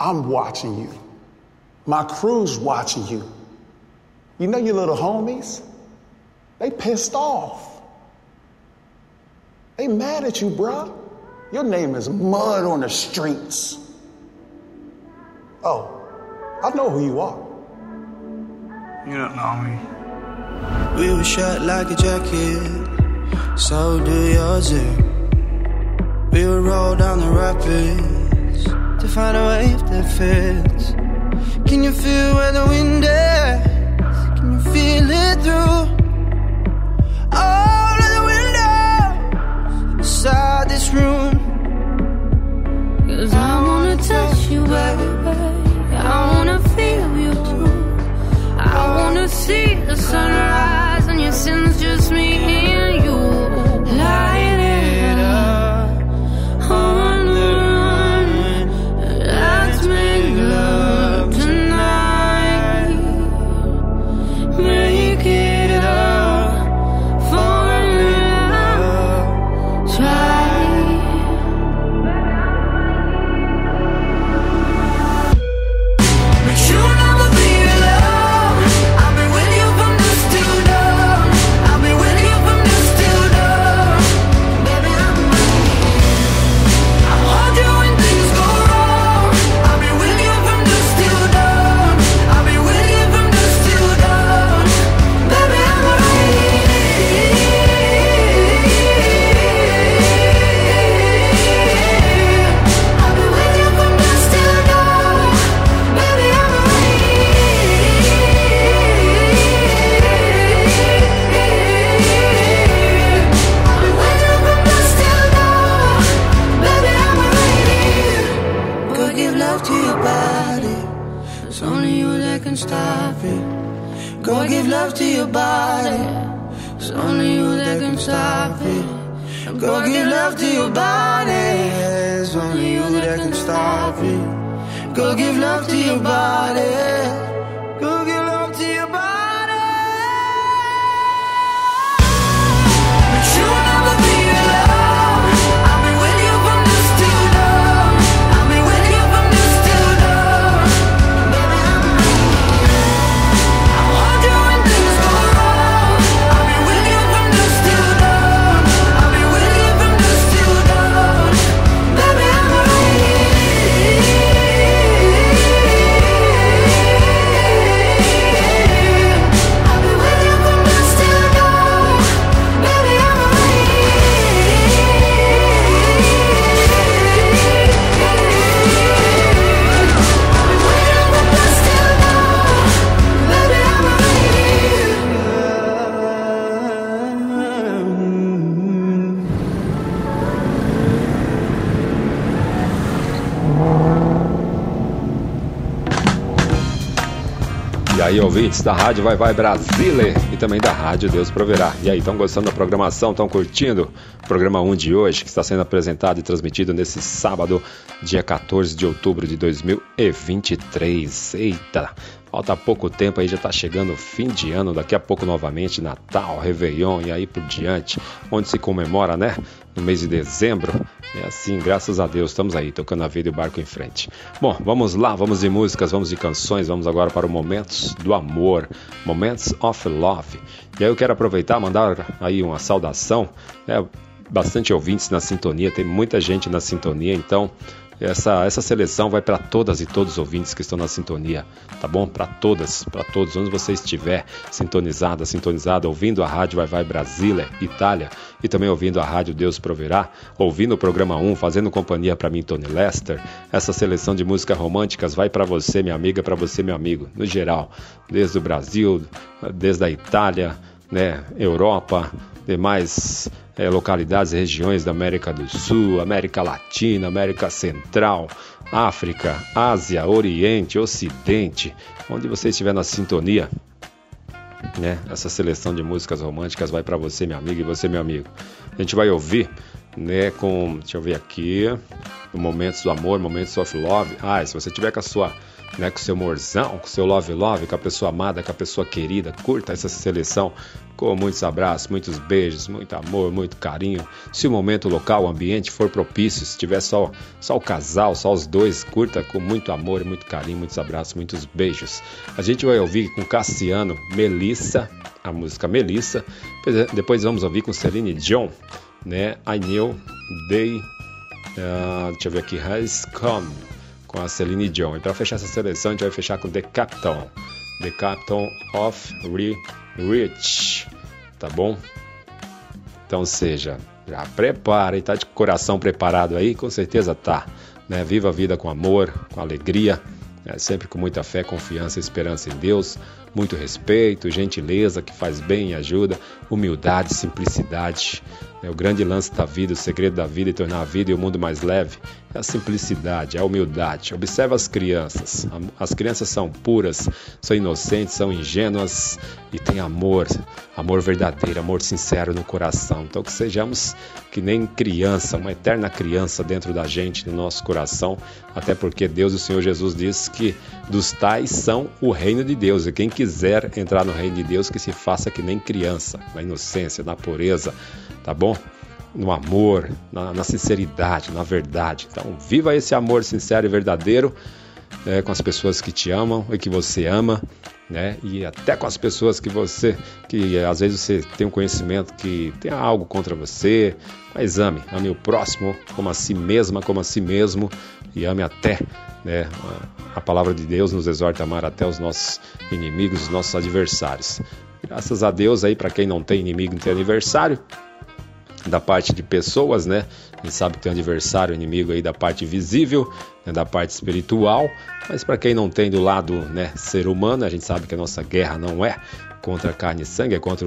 [SPEAKER 15] I'm watching you. My crew's watching you. You know your little homies? They pissed off. They mad at you, bruh. Your name is mud on the streets. Oh, I know who you are.
[SPEAKER 14] You don't know me. We were shot like a jacket, so do yours. eh? We would roll down the rapids to find a wave that fits. Can you feel where the wind is? Can you feel it through all of the windows inside this room?
[SPEAKER 13] Cause I wanna touch you, baby. I wanna feel you too. I wanna see the sunrise and your sins just me and you.
[SPEAKER 3] Ouvintes da Rádio Vai Vai Brasile e também da Rádio Deus Proverá. E aí, estão gostando da programação? Estão curtindo o programa 1 de hoje, que está sendo apresentado e transmitido nesse sábado, dia 14 de outubro de 2023. Eita, falta pouco tempo aí, já está chegando o fim de ano, daqui a pouco novamente Natal, Réveillon e aí por diante, onde se comemora, né? No mês de dezembro. Assim, graças a Deus, estamos aí, tocando a vida e o barco em frente. Bom, vamos lá, vamos de músicas, vamos de canções, vamos agora para o Momentos do Amor, Momentos of Love. E aí eu quero aproveitar, mandar aí uma saudação, né? Bastante ouvintes na sintonia, tem muita gente na sintonia, então essa, essa seleção vai para todas e todos os ouvintes que estão na sintonia, tá bom? Para todas, para todos, onde você estiver sintonizada, sintonizada, ouvindo a rádio Vai Vai Brasília, Itália, e também ouvindo a rádio Deus Proverá, ouvindo o programa 1, fazendo companhia para mim, Tony Lester. Essa seleção de músicas românticas vai para você, minha amiga, para você, meu amigo, no geral, desde o Brasil, desde a Itália, né, Europa, demais é, localidades e regiões da América do Sul, América Latina, América Central, África, Ásia, Oriente, Ocidente, onde você estiver na sintonia, né? Essa seleção de músicas românticas vai para você, meu amigo, e você, meu amigo. A gente vai ouvir, né, com, deixa eu ver aqui, Momentos do Amor, Momentos of Love. Ah, se você tiver com a sua né, com seu morzão, com seu love love, com a pessoa amada, com a pessoa querida. Curta essa seleção com muitos abraços, muitos beijos, muito amor, muito carinho. Se o momento local, o ambiente for propício, se tiver só, só o casal, só os dois, curta com muito amor, muito carinho, muitos abraços, muitos beijos. A gente vai ouvir com Cassiano, Melissa, a música Melissa. Depois vamos ouvir com Celine Dion, né? I Knew They. Uh, deixa eu ver aqui, Has Come com a Celine Dion. E para fechar essa seleção, a gente vai fechar com The Captain. The Captain of Re Rich. Tá bom? Então seja, já prepara e tá de coração preparado aí, com certeza tá. Né? Viva a vida com amor, com alegria, né? sempre com muita fé, confiança esperança em Deus, muito respeito, gentileza que faz bem e ajuda, humildade, simplicidade. É o grande lance da vida, o segredo da vida e tornar a vida e o mundo mais leve é a simplicidade, é a humildade. Observa as crianças. As crianças são puras, são inocentes, são ingênuas e têm amor, amor verdadeiro, amor sincero no coração. Então que sejamos que nem criança, uma eterna criança dentro da gente, no nosso coração, até porque Deus o Senhor Jesus diz que dos tais são o reino de Deus. E quem quiser entrar no reino de Deus, que se faça que nem criança, na inocência, na pureza, tá bom? No amor, na, na sinceridade, na verdade. Então, viva esse amor sincero e verdadeiro né, com as pessoas que te amam e que você ama, né? E até com as pessoas que você, que às vezes você tem um conhecimento que tem algo contra você, mas ame, ame o próximo como a si mesma, como a si mesmo e ame até, né? A palavra de Deus nos exorta a amar até os nossos inimigos, os nossos adversários. Graças a Deus aí para quem não tem inimigo, não tem adversário, da parte de pessoas, né? A gente sabe que tem um adversário, inimigo aí da parte visível, né? da parte espiritual, mas para quem não tem do lado, né, ser humano, a gente sabe que a nossa guerra não é contra carne e sangue, é contra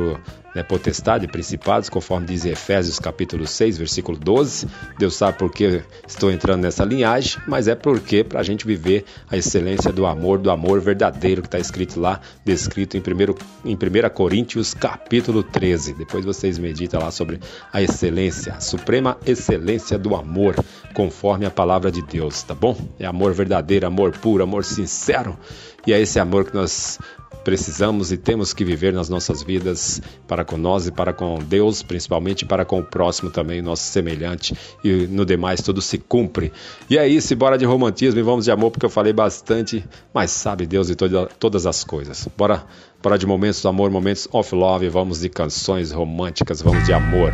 [SPEAKER 3] né, potestade principados, conforme diz Efésios capítulo 6, versículo 12. Deus sabe por que estou entrando nessa linhagem, mas é porque para a gente viver a excelência do amor, do amor verdadeiro que está escrito lá, descrito em 1 em 1 Coríntios capítulo 13. Depois vocês meditam lá sobre a excelência, a suprema excelência do amor, conforme a palavra de Deus, tá bom? É amor verdadeiro, amor puro, amor sincero. E é esse amor que nós precisamos e temos que viver nas nossas vidas para com nós e para com Deus, principalmente para com o próximo também, nosso semelhante, e no demais tudo se cumpre. E é isso, bora de romantismo e vamos de amor, porque eu falei bastante, mas sabe Deus de toda, todas as coisas. Bora, bora de momentos do amor, momentos of love, vamos de canções românticas, vamos de amor.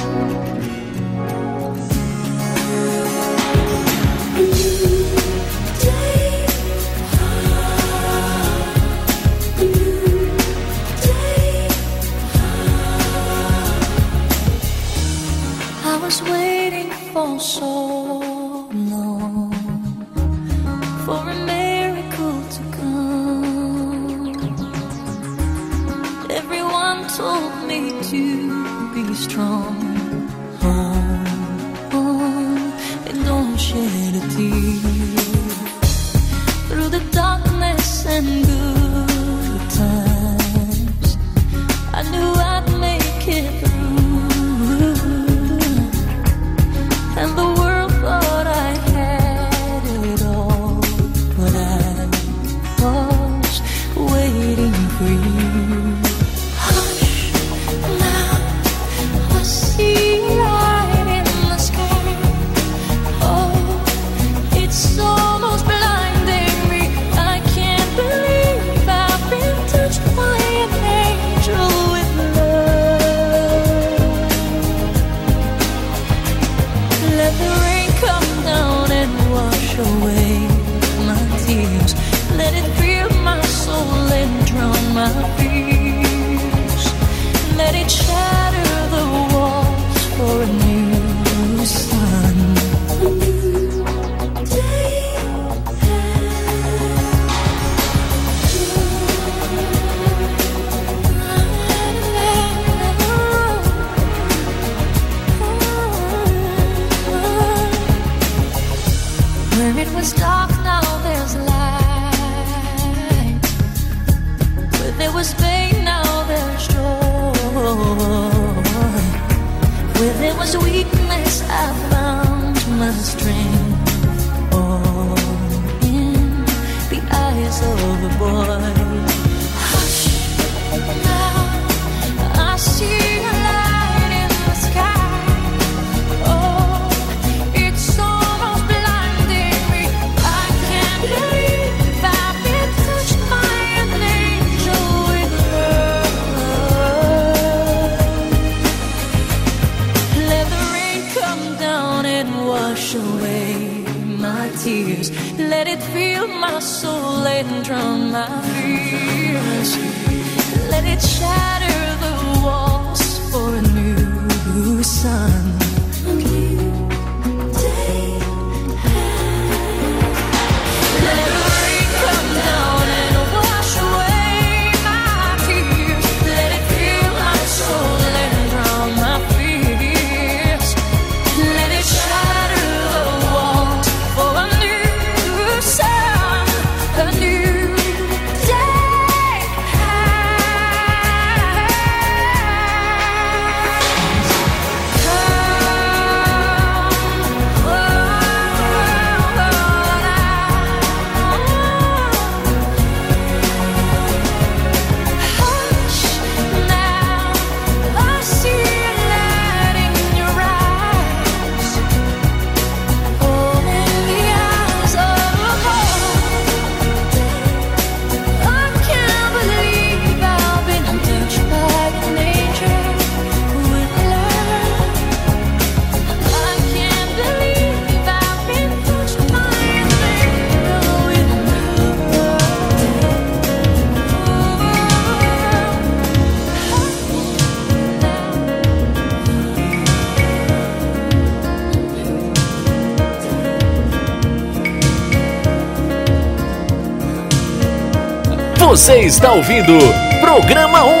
[SPEAKER 2] Você está ouvindo Programa 1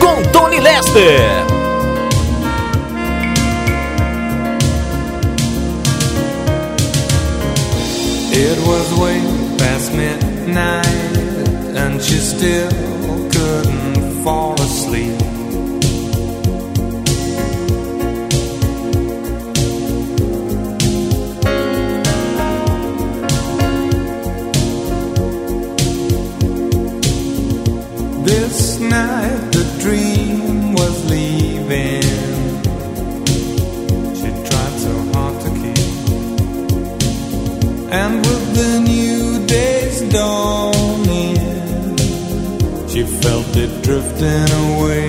[SPEAKER 2] com Tony Lester.
[SPEAKER 16] It was way past midnight and she still drifting away.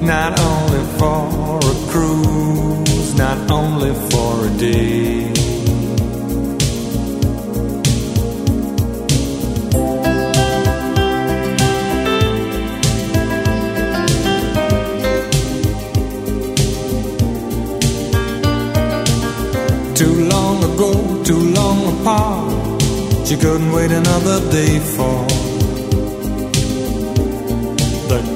[SPEAKER 16] Not only for a cruise, not only for a day. Too long ago, too long apart. She couldn't wait another day for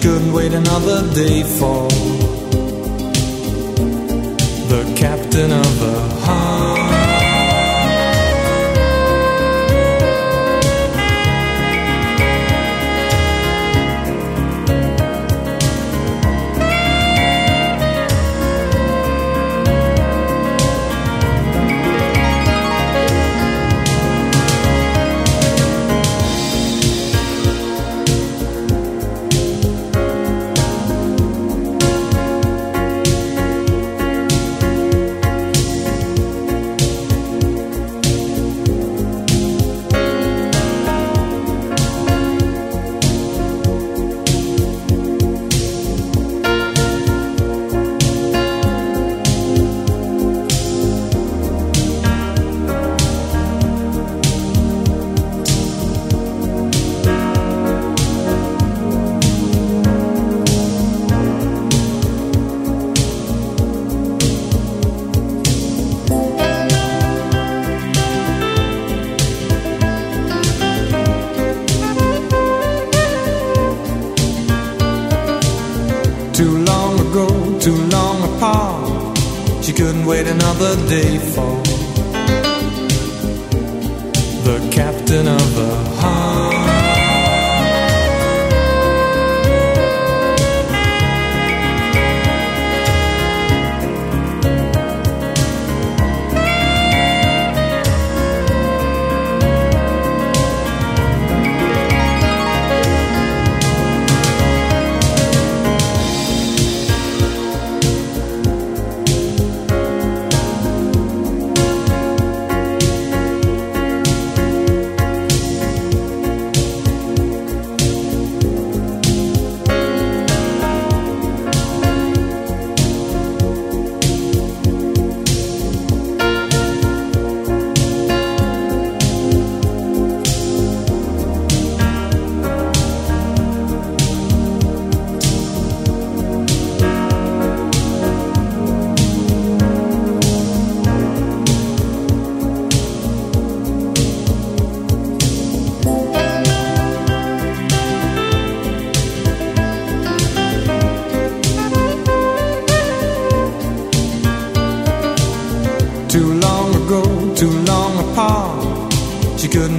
[SPEAKER 16] couldn't wait another day for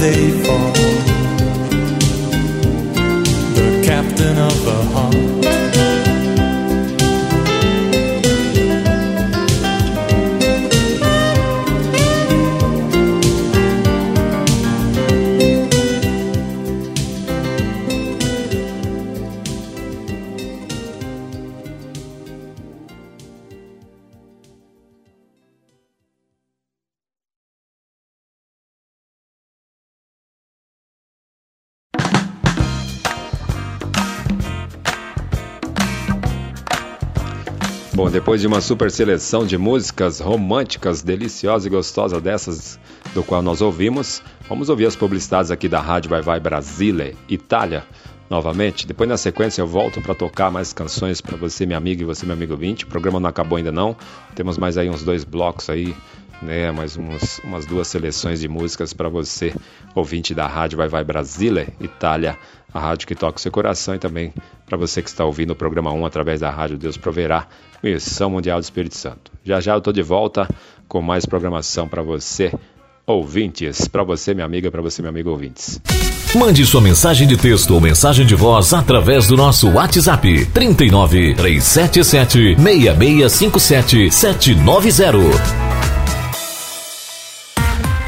[SPEAKER 16] Another day
[SPEAKER 3] depois de uma super seleção de músicas românticas, deliciosas e gostosas dessas do qual nós ouvimos, vamos ouvir as publicidades aqui da Rádio Vai Vai Brasília, Itália, novamente. Depois na sequência eu volto para tocar mais canções para você, minha amiga, e você, meu amigo 20. O programa não acabou ainda não. Temos mais aí uns dois blocos aí, né? Mais uns, umas duas seleções de músicas para você, ouvinte da Rádio Vai Vai Brasília, Itália, a rádio que toca o seu coração e também para você que está ouvindo o programa 1 através da Rádio Deus Proverá, Missão Mundial do Espírito Santo. Já já eu estou de volta com mais programação para você, ouvintes, para você, minha amiga, para você, meu amigo ouvintes.
[SPEAKER 2] Mande sua mensagem de texto ou mensagem de voz através do nosso WhatsApp 39 377 6657 790.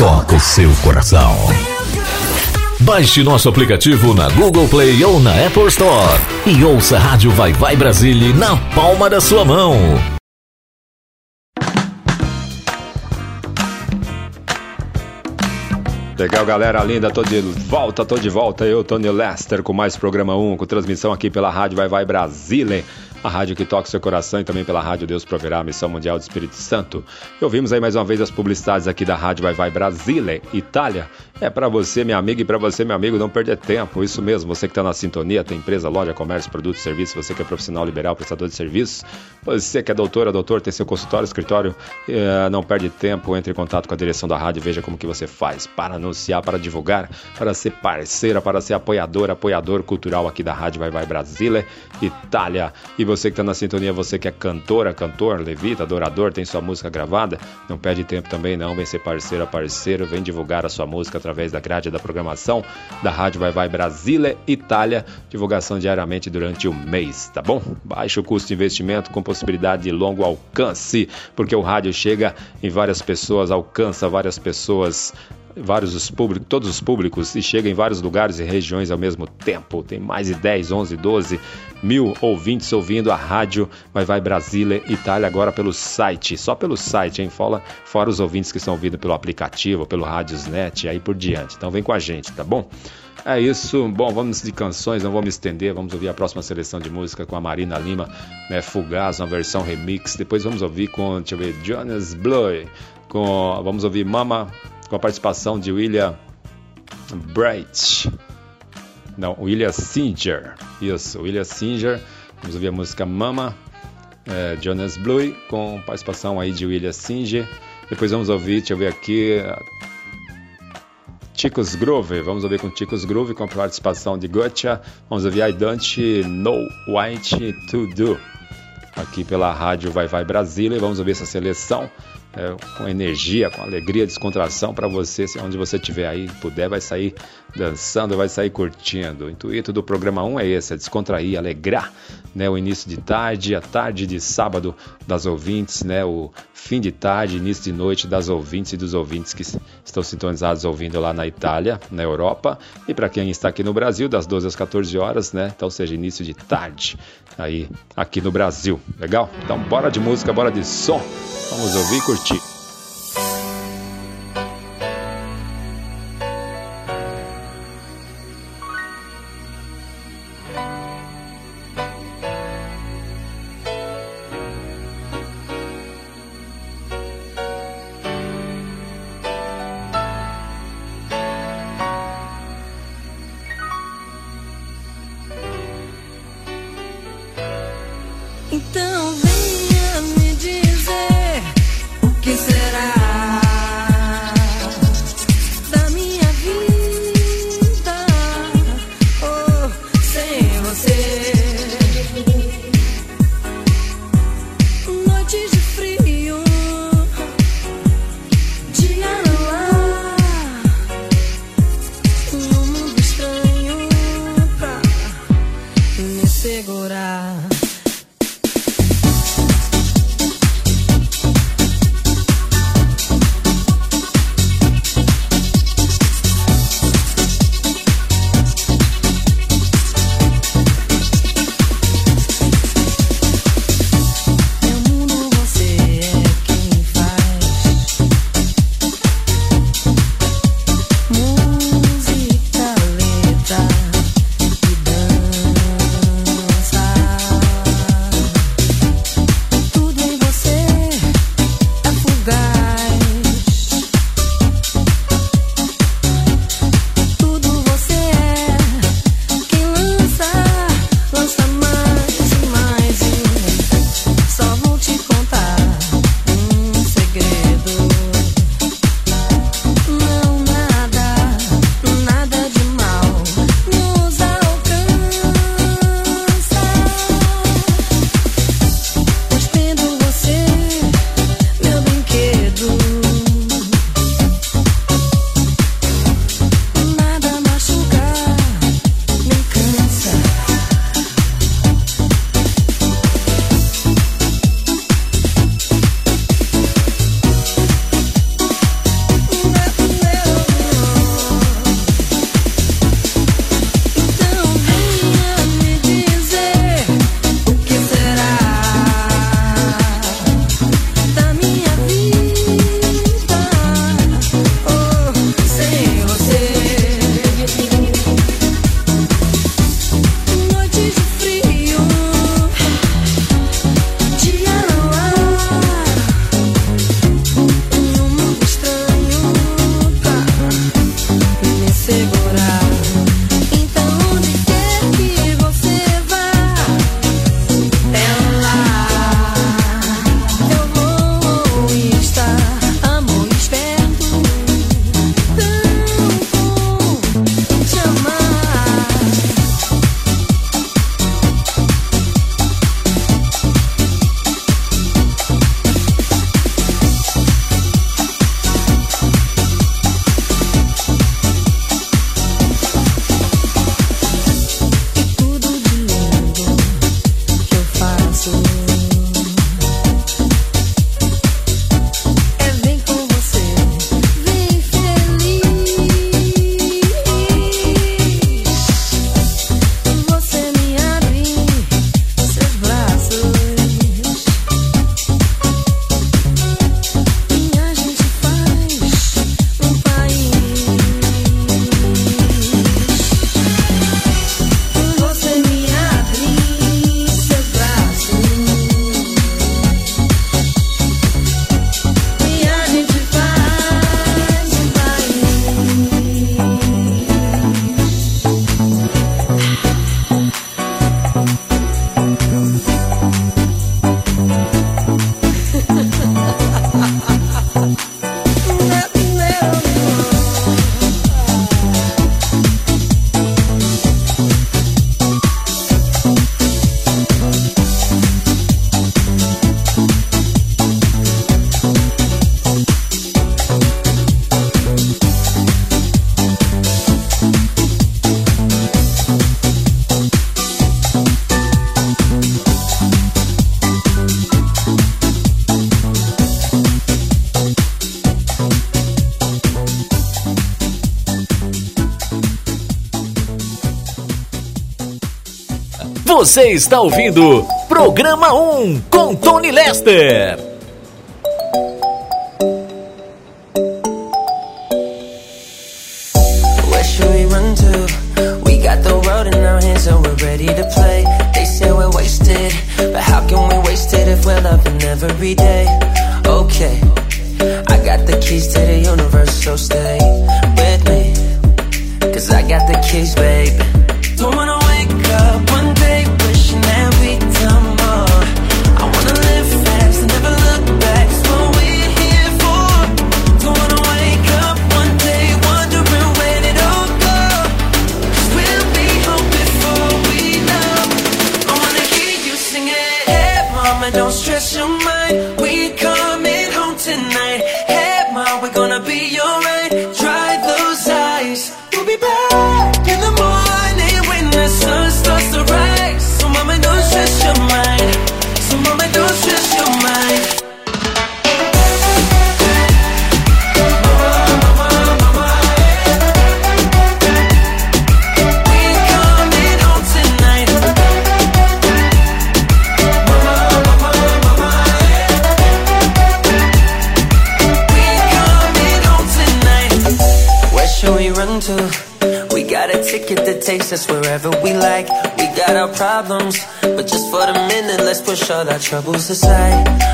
[SPEAKER 2] toca o seu coração. Baixe nosso aplicativo na Google Play ou na Apple Store e ouça a Rádio Vai Vai Brasília na palma da sua mão.
[SPEAKER 3] Legal, galera linda, tô de volta, tô de volta. Eu, Tony Lester, com mais programa 1, com transmissão aqui pela Rádio Vai Vai Brasília, a rádio que toca seu coração e também pela Rádio Deus Proverá, Missão Mundial do Espírito Santo. E ouvimos aí mais uma vez as publicidades aqui da Rádio Vai Vai Brasília, Itália. É para você, minha amiga, e para você, meu amigo, não perder tempo. Isso mesmo, você que está na sintonia, tem empresa, loja, comércio, produto, serviço, você que é profissional liberal, prestador de serviços, você que é doutora, doutor, tem seu consultório, escritório, eh, não perde tempo, entre em contato com a direção da rádio, veja como que você faz para anunciar, para divulgar, para ser parceira, para ser apoiador, apoiador cultural aqui da Rádio Vai Vai Brasília, Itália. E você que está na sintonia, você que é cantora, cantor, levita, adorador, tem sua música gravada, não perde tempo também não, vem ser parceira, parceiro, vem divulgar a sua música através da grade da programação da Rádio Vai Vai Brasília, Itália, divulgação diariamente durante o mês, tá bom? Baixo custo de investimento com possibilidade de longo alcance, porque o rádio chega em várias pessoas, alcança várias pessoas vários os públicos, todos os públicos e chega em vários lugares e regiões ao mesmo tempo. Tem mais de 10, 11, 12 mil ouvintes ouvindo a rádio Vai Vai Brasília, Itália agora pelo site, só pelo site, hein? Fora, fora os ouvintes que estão ouvindo pelo aplicativo, pelo Radiosnet e aí por diante. Então vem com a gente, tá bom? É isso. Bom, vamos de canções, não vou me estender. Vamos ouvir a próxima seleção de música com a Marina Lima, né? Fugaz, uma versão remix. Depois vamos ouvir com, deixa eu ver, Jonas Blue. Com, vamos ouvir Mama com a participação de William Bright. Não, William Singer. Isso, William Singer. Vamos ouvir a música Mama, é, Jonas Blue, com participação aí de William Singer. Depois vamos ouvir, deixa eu ver aqui, Chicos Groove. Vamos ouvir com Chicos Groove, com a participação de Gotcha. Vamos ouvir I Don't Know White To Do. Aqui pela rádio Vai Vai Brasília. E vamos ouvir essa seleção é, com energia, com alegria, descontração para você, onde você estiver aí, puder, vai sair dançando, vai sair curtindo. O intuito do programa 1 é esse, é descontrair, alegrar, né, o início de tarde, a tarde de sábado das ouvintes, né, o fim de tarde, início de noite das ouvintes e dos ouvintes que estão sintonizados ouvindo lá na Itália, na Europa, e para quem está aqui no Brasil, das 12 às 14 horas, né, então seja início de tarde aí aqui no Brasil. Legal? Então bora de música, bora de som. Vamos ouvir e curtir.
[SPEAKER 2] Você está ouvindo Programa 1 com Tony Lester.
[SPEAKER 11] Where should we run to? We got the world in our hands and we're ready to play. They say we're wasted, but how can we waste it if we're loving every day? Okay, I got the keys to the universe, so stay with me. Cause I got the keys, baby. all our troubles aside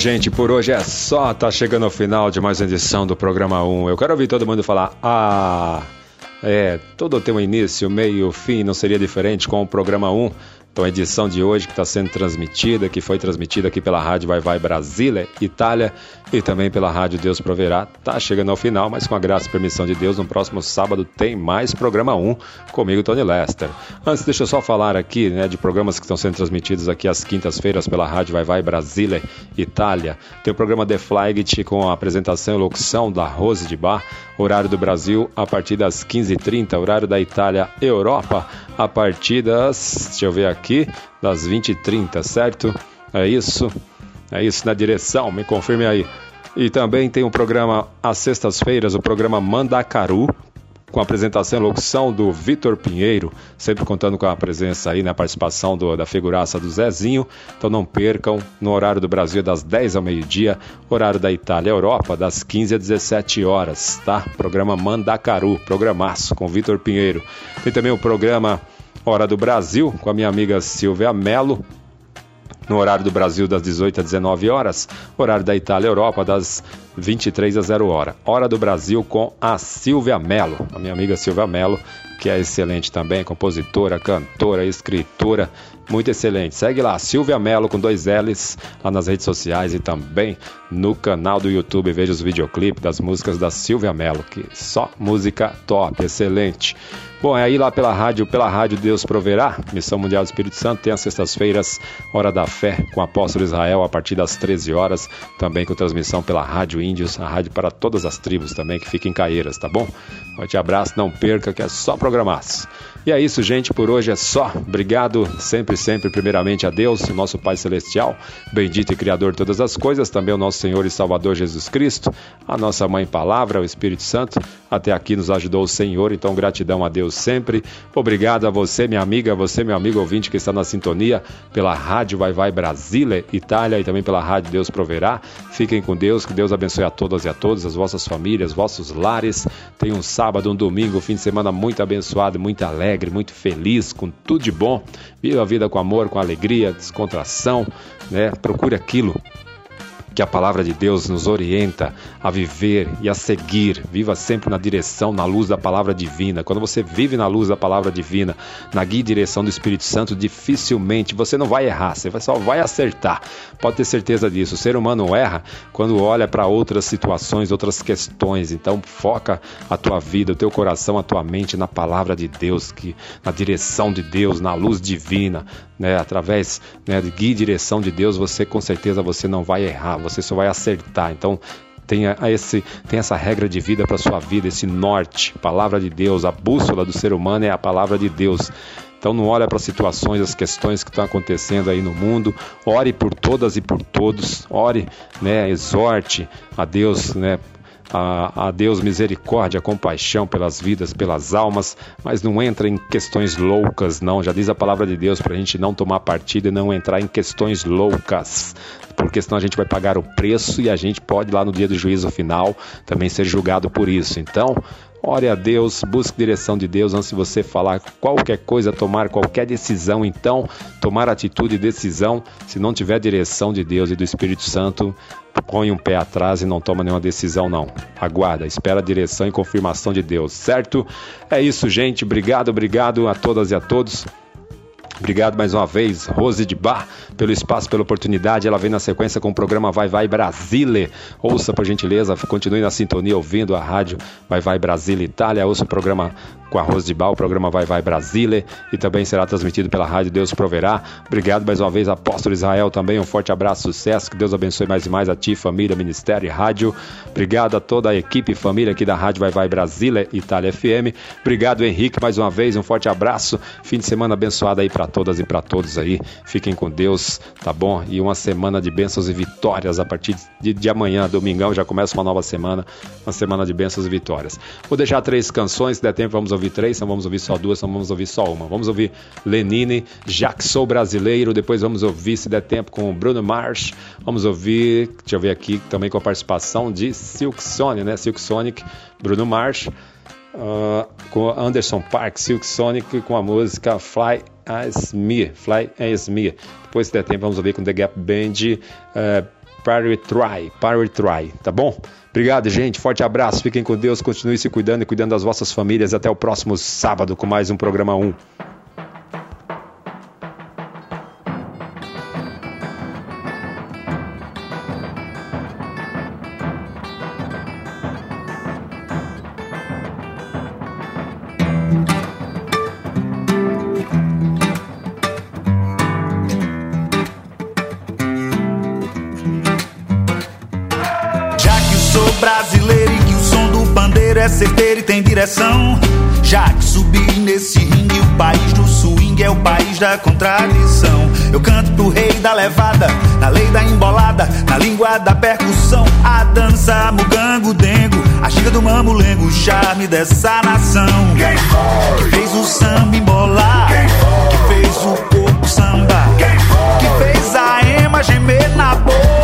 [SPEAKER 3] gente, por hoje é só. Tá chegando ao final de mais uma edição do programa 1. Eu quero ouvir todo mundo falar: Ah, é, tudo tem um início, meio, fim, não seria diferente com o programa 1. Então, a edição de hoje que está sendo transmitida, que foi transmitida aqui pela Rádio Vai Vai Brasília, Itália, e também pela Rádio Deus Proverá, tá chegando ao final, mas com a graça e permissão de Deus, no próximo sábado tem mais programa 1 comigo, Tony Lester. Antes, deixa eu só falar aqui né, de programas que estão sendo transmitidos aqui às quintas-feiras pela Rádio Vai Vai Brasília, Itália. Tem o programa The Flight com a apresentação e locução da Rose de Bar, horário do Brasil a partir das 15h30, horário da Itália, Europa, a partir das, deixa eu ver aqui, das 20h30, certo? É isso? É isso na direção, me confirme aí. E também tem o programa às sextas-feiras, o programa Mandacaru, com a apresentação e locução do Vitor Pinheiro, sempre contando com a presença aí na participação do, da figuraça do Zezinho. Então não percam, no horário do Brasil das 10 ao meio-dia, horário da Itália Europa das 15 às 17 horas, tá? Programa Mandacaru, programaço com Vitor Pinheiro. Tem também o programa Hora do Brasil com a minha amiga Silvia Melo, no horário do Brasil das 18 às 19 horas, horário da Itália Europa das 23 às 0 hora. Hora do Brasil com a Silvia Mello, a minha amiga Silvia Mello, que é excelente também, compositora, cantora, escritora, muito excelente. Segue lá, Silvia Mello com dois L's lá nas redes sociais e também no canal do YouTube. Veja os videoclipes das músicas da Silvia Mello, que só música top, excelente. Bom, é aí lá pela rádio, pela rádio Deus Proverá, Missão Mundial do Espírito Santo, tem as sextas-feiras, Hora da Fé, com o apóstolo Israel, a partir das 13 horas, também com transmissão pela Rádio Índios, a rádio para todas as tribos também, que fica em Caeiras, tá bom? Forte abraço, não perca, que é só programar. E é isso, gente, por hoje é só. Obrigado sempre, sempre, primeiramente a Deus, nosso Pai Celestial, bendito e Criador de todas as coisas, também o nosso Senhor e Salvador Jesus Cristo, a nossa Mãe Palavra, o Espírito Santo, até aqui nos ajudou o Senhor, então gratidão a Deus sempre. Obrigado a você, minha amiga, você, meu amigo ouvinte que está na sintonia pela Rádio Vai Vai Brasília, Itália e também pela Rádio Deus Proverá. Fiquem com Deus, que Deus abençoe a todas e a todos, as vossas famílias, vossos lares. Tenham um sábado, um domingo, um fim de semana muito abençoado, muito alegre, muito feliz, com tudo de bom. Viva a vida com amor, com alegria, descontração, né? Procure aquilo que a palavra de Deus nos orienta a viver e a seguir. Viva sempre na direção, na luz da palavra divina. Quando você vive na luz da palavra divina, na guia e direção do Espírito Santo, dificilmente você não vai errar, você só vai acertar. Pode ter certeza disso. O ser humano erra quando olha para outras situações, outras questões. Então foca a tua vida, o teu coração, a tua mente na palavra de Deus, que na direção de Deus, na luz divina, né, através né, de guia e direção de Deus, você com certeza você não vai errar, você só vai acertar. Então tenha esse tem essa regra de vida para sua vida, esse norte, palavra de Deus, a bússola do ser humano é a palavra de Deus. Então não olha para as situações, as questões que estão acontecendo aí no mundo. Ore por todas e por todos. Ore, né? Exorte a Deus, né? A, a Deus misericórdia, compaixão pelas vidas, pelas almas, mas não entra em questões loucas, não. Já diz a palavra de Deus para a gente não tomar partido e não entrar em questões loucas, porque senão a gente vai pagar o preço e a gente pode lá no dia do juízo final também ser julgado por isso. Então, Ore a Deus, busque direção de Deus antes de você falar qualquer coisa, tomar qualquer decisão. Então, tomar atitude e decisão, se não tiver direção de Deus e do Espírito Santo, põe um pé atrás e não toma nenhuma decisão, não. Aguarda, espera a direção e confirmação de Deus, certo? É isso, gente. Obrigado, obrigado a todas e a todos. Obrigado mais uma vez, Rose de Bar, pelo espaço, pela oportunidade. Ela vem na sequência com o programa Vai Vai Brasile. Ouça, por gentileza, continue na sintonia ouvindo a rádio Vai Vai Brasile Itália. Ouça o programa com a Rose de Bar, o programa Vai Vai Brasile. E também será transmitido pela rádio Deus Proverá. Obrigado mais uma vez, Apóstolo Israel, também. Um forte abraço, sucesso. Que Deus abençoe mais e mais a ti, família, ministério e rádio. Obrigado a toda a equipe e família aqui da rádio Vai Vai Brasile Itália FM. Obrigado, Henrique, mais uma vez. Um forte abraço. Fim de semana abençoado aí todas e para todos aí. Fiquem com Deus, tá bom? E uma semana de bênçãos e vitórias a partir de, de amanhã, domingão, já começa uma nova semana, uma semana de bênçãos e vitórias. Vou deixar três canções, se der tempo vamos ouvir três, não vamos ouvir só duas, não vamos ouvir só uma. Vamos ouvir Lenine, Já que sou brasileiro, depois vamos ouvir, se der tempo, com Bruno Mars, vamos ouvir, deixa eu ver aqui, também com a participação de Silk Sonic, né? Silk Sonic, Bruno Mars, uh, com Anderson Park, Silk Sonic, com a música Fly as Me, Fly as Me. Depois, se der tempo, vamos ouvir com The Gap Band, uh, Party Try, Party Try, tá bom? Obrigado, gente. Forte abraço. Fiquem com Deus. Continue se cuidando e cuidando das vossas famílias. Até o próximo sábado com mais um programa 1.
[SPEAKER 17] Brasileiro e que o som do pandeiro é certeiro e tem direção. Já que subi nesse ringue, o país do swing é o país da contradição. Eu canto pro rei da levada, na lei da embolada, na língua da percussão. A dança, mugango, dengo, a ginga do mamulengo, o charme dessa nação. Quem foi? Que fez o samba embolar, Quem foi? que fez o corpo samba, Quem foi? que fez a ema gemer na boa.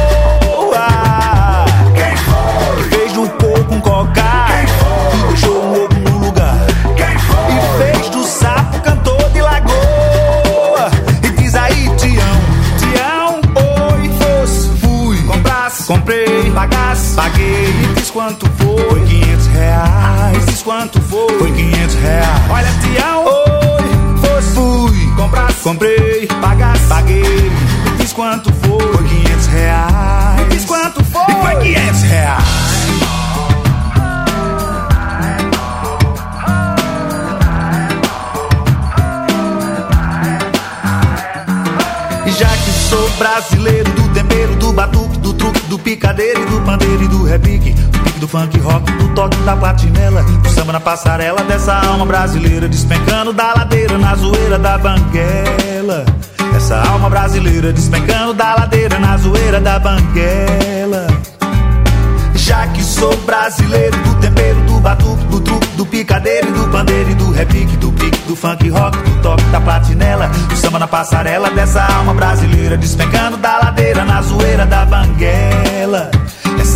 [SPEAKER 17] Quanto foi, foi 500 reais. Diz quanto foi, foi 500 reais. Olha, Tião, oi, fosse, fui, comprasse, comprei, pagasse, paguei. Diz quanto foi, foi 500 reais. Diz quanto foi, e foi 500 reais. E já que sou brasileiro do tempero, do batuque, do truque, do picadeiro e do pandeiro e do repique, do funk rock, do toque da platinela, do samba na passarela dessa alma brasileira, despencando da ladeira na zoeira da banguela. Essa alma brasileira despencando da ladeira na zoeira da banguela. Já que sou brasileiro do tempero, do batuque, do truque, do picadeiro do pandeiro e do repique, do pique, do funk rock, do toque da platinela, do samba na passarela dessa alma brasileira, despencando da ladeira na zoeira da banguela.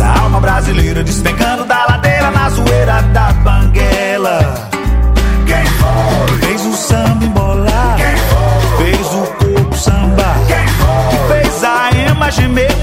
[SPEAKER 17] Essa alma brasileira despencando da ladeira na zoeira da banguela. Quem foi? Fez o samba embolar. Quem foi? Fez o corpo samba. Quem foi? Que fez a ema gemer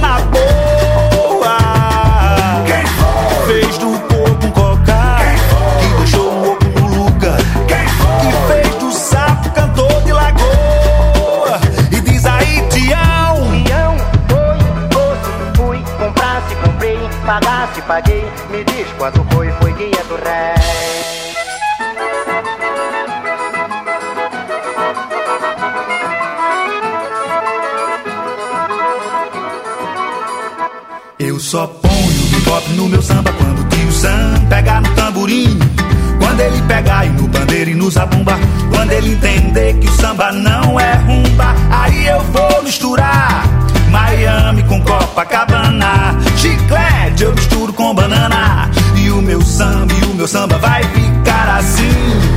[SPEAKER 17] papagaio, no bandeira e no
[SPEAKER 18] zabumba. Quando ele entender que o samba não é rumba, aí eu vou misturar Miami com Copacabana. Chiclete eu misturo com banana. E o meu samba, e o meu samba vai ficar assim.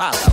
[SPEAKER 19] espada.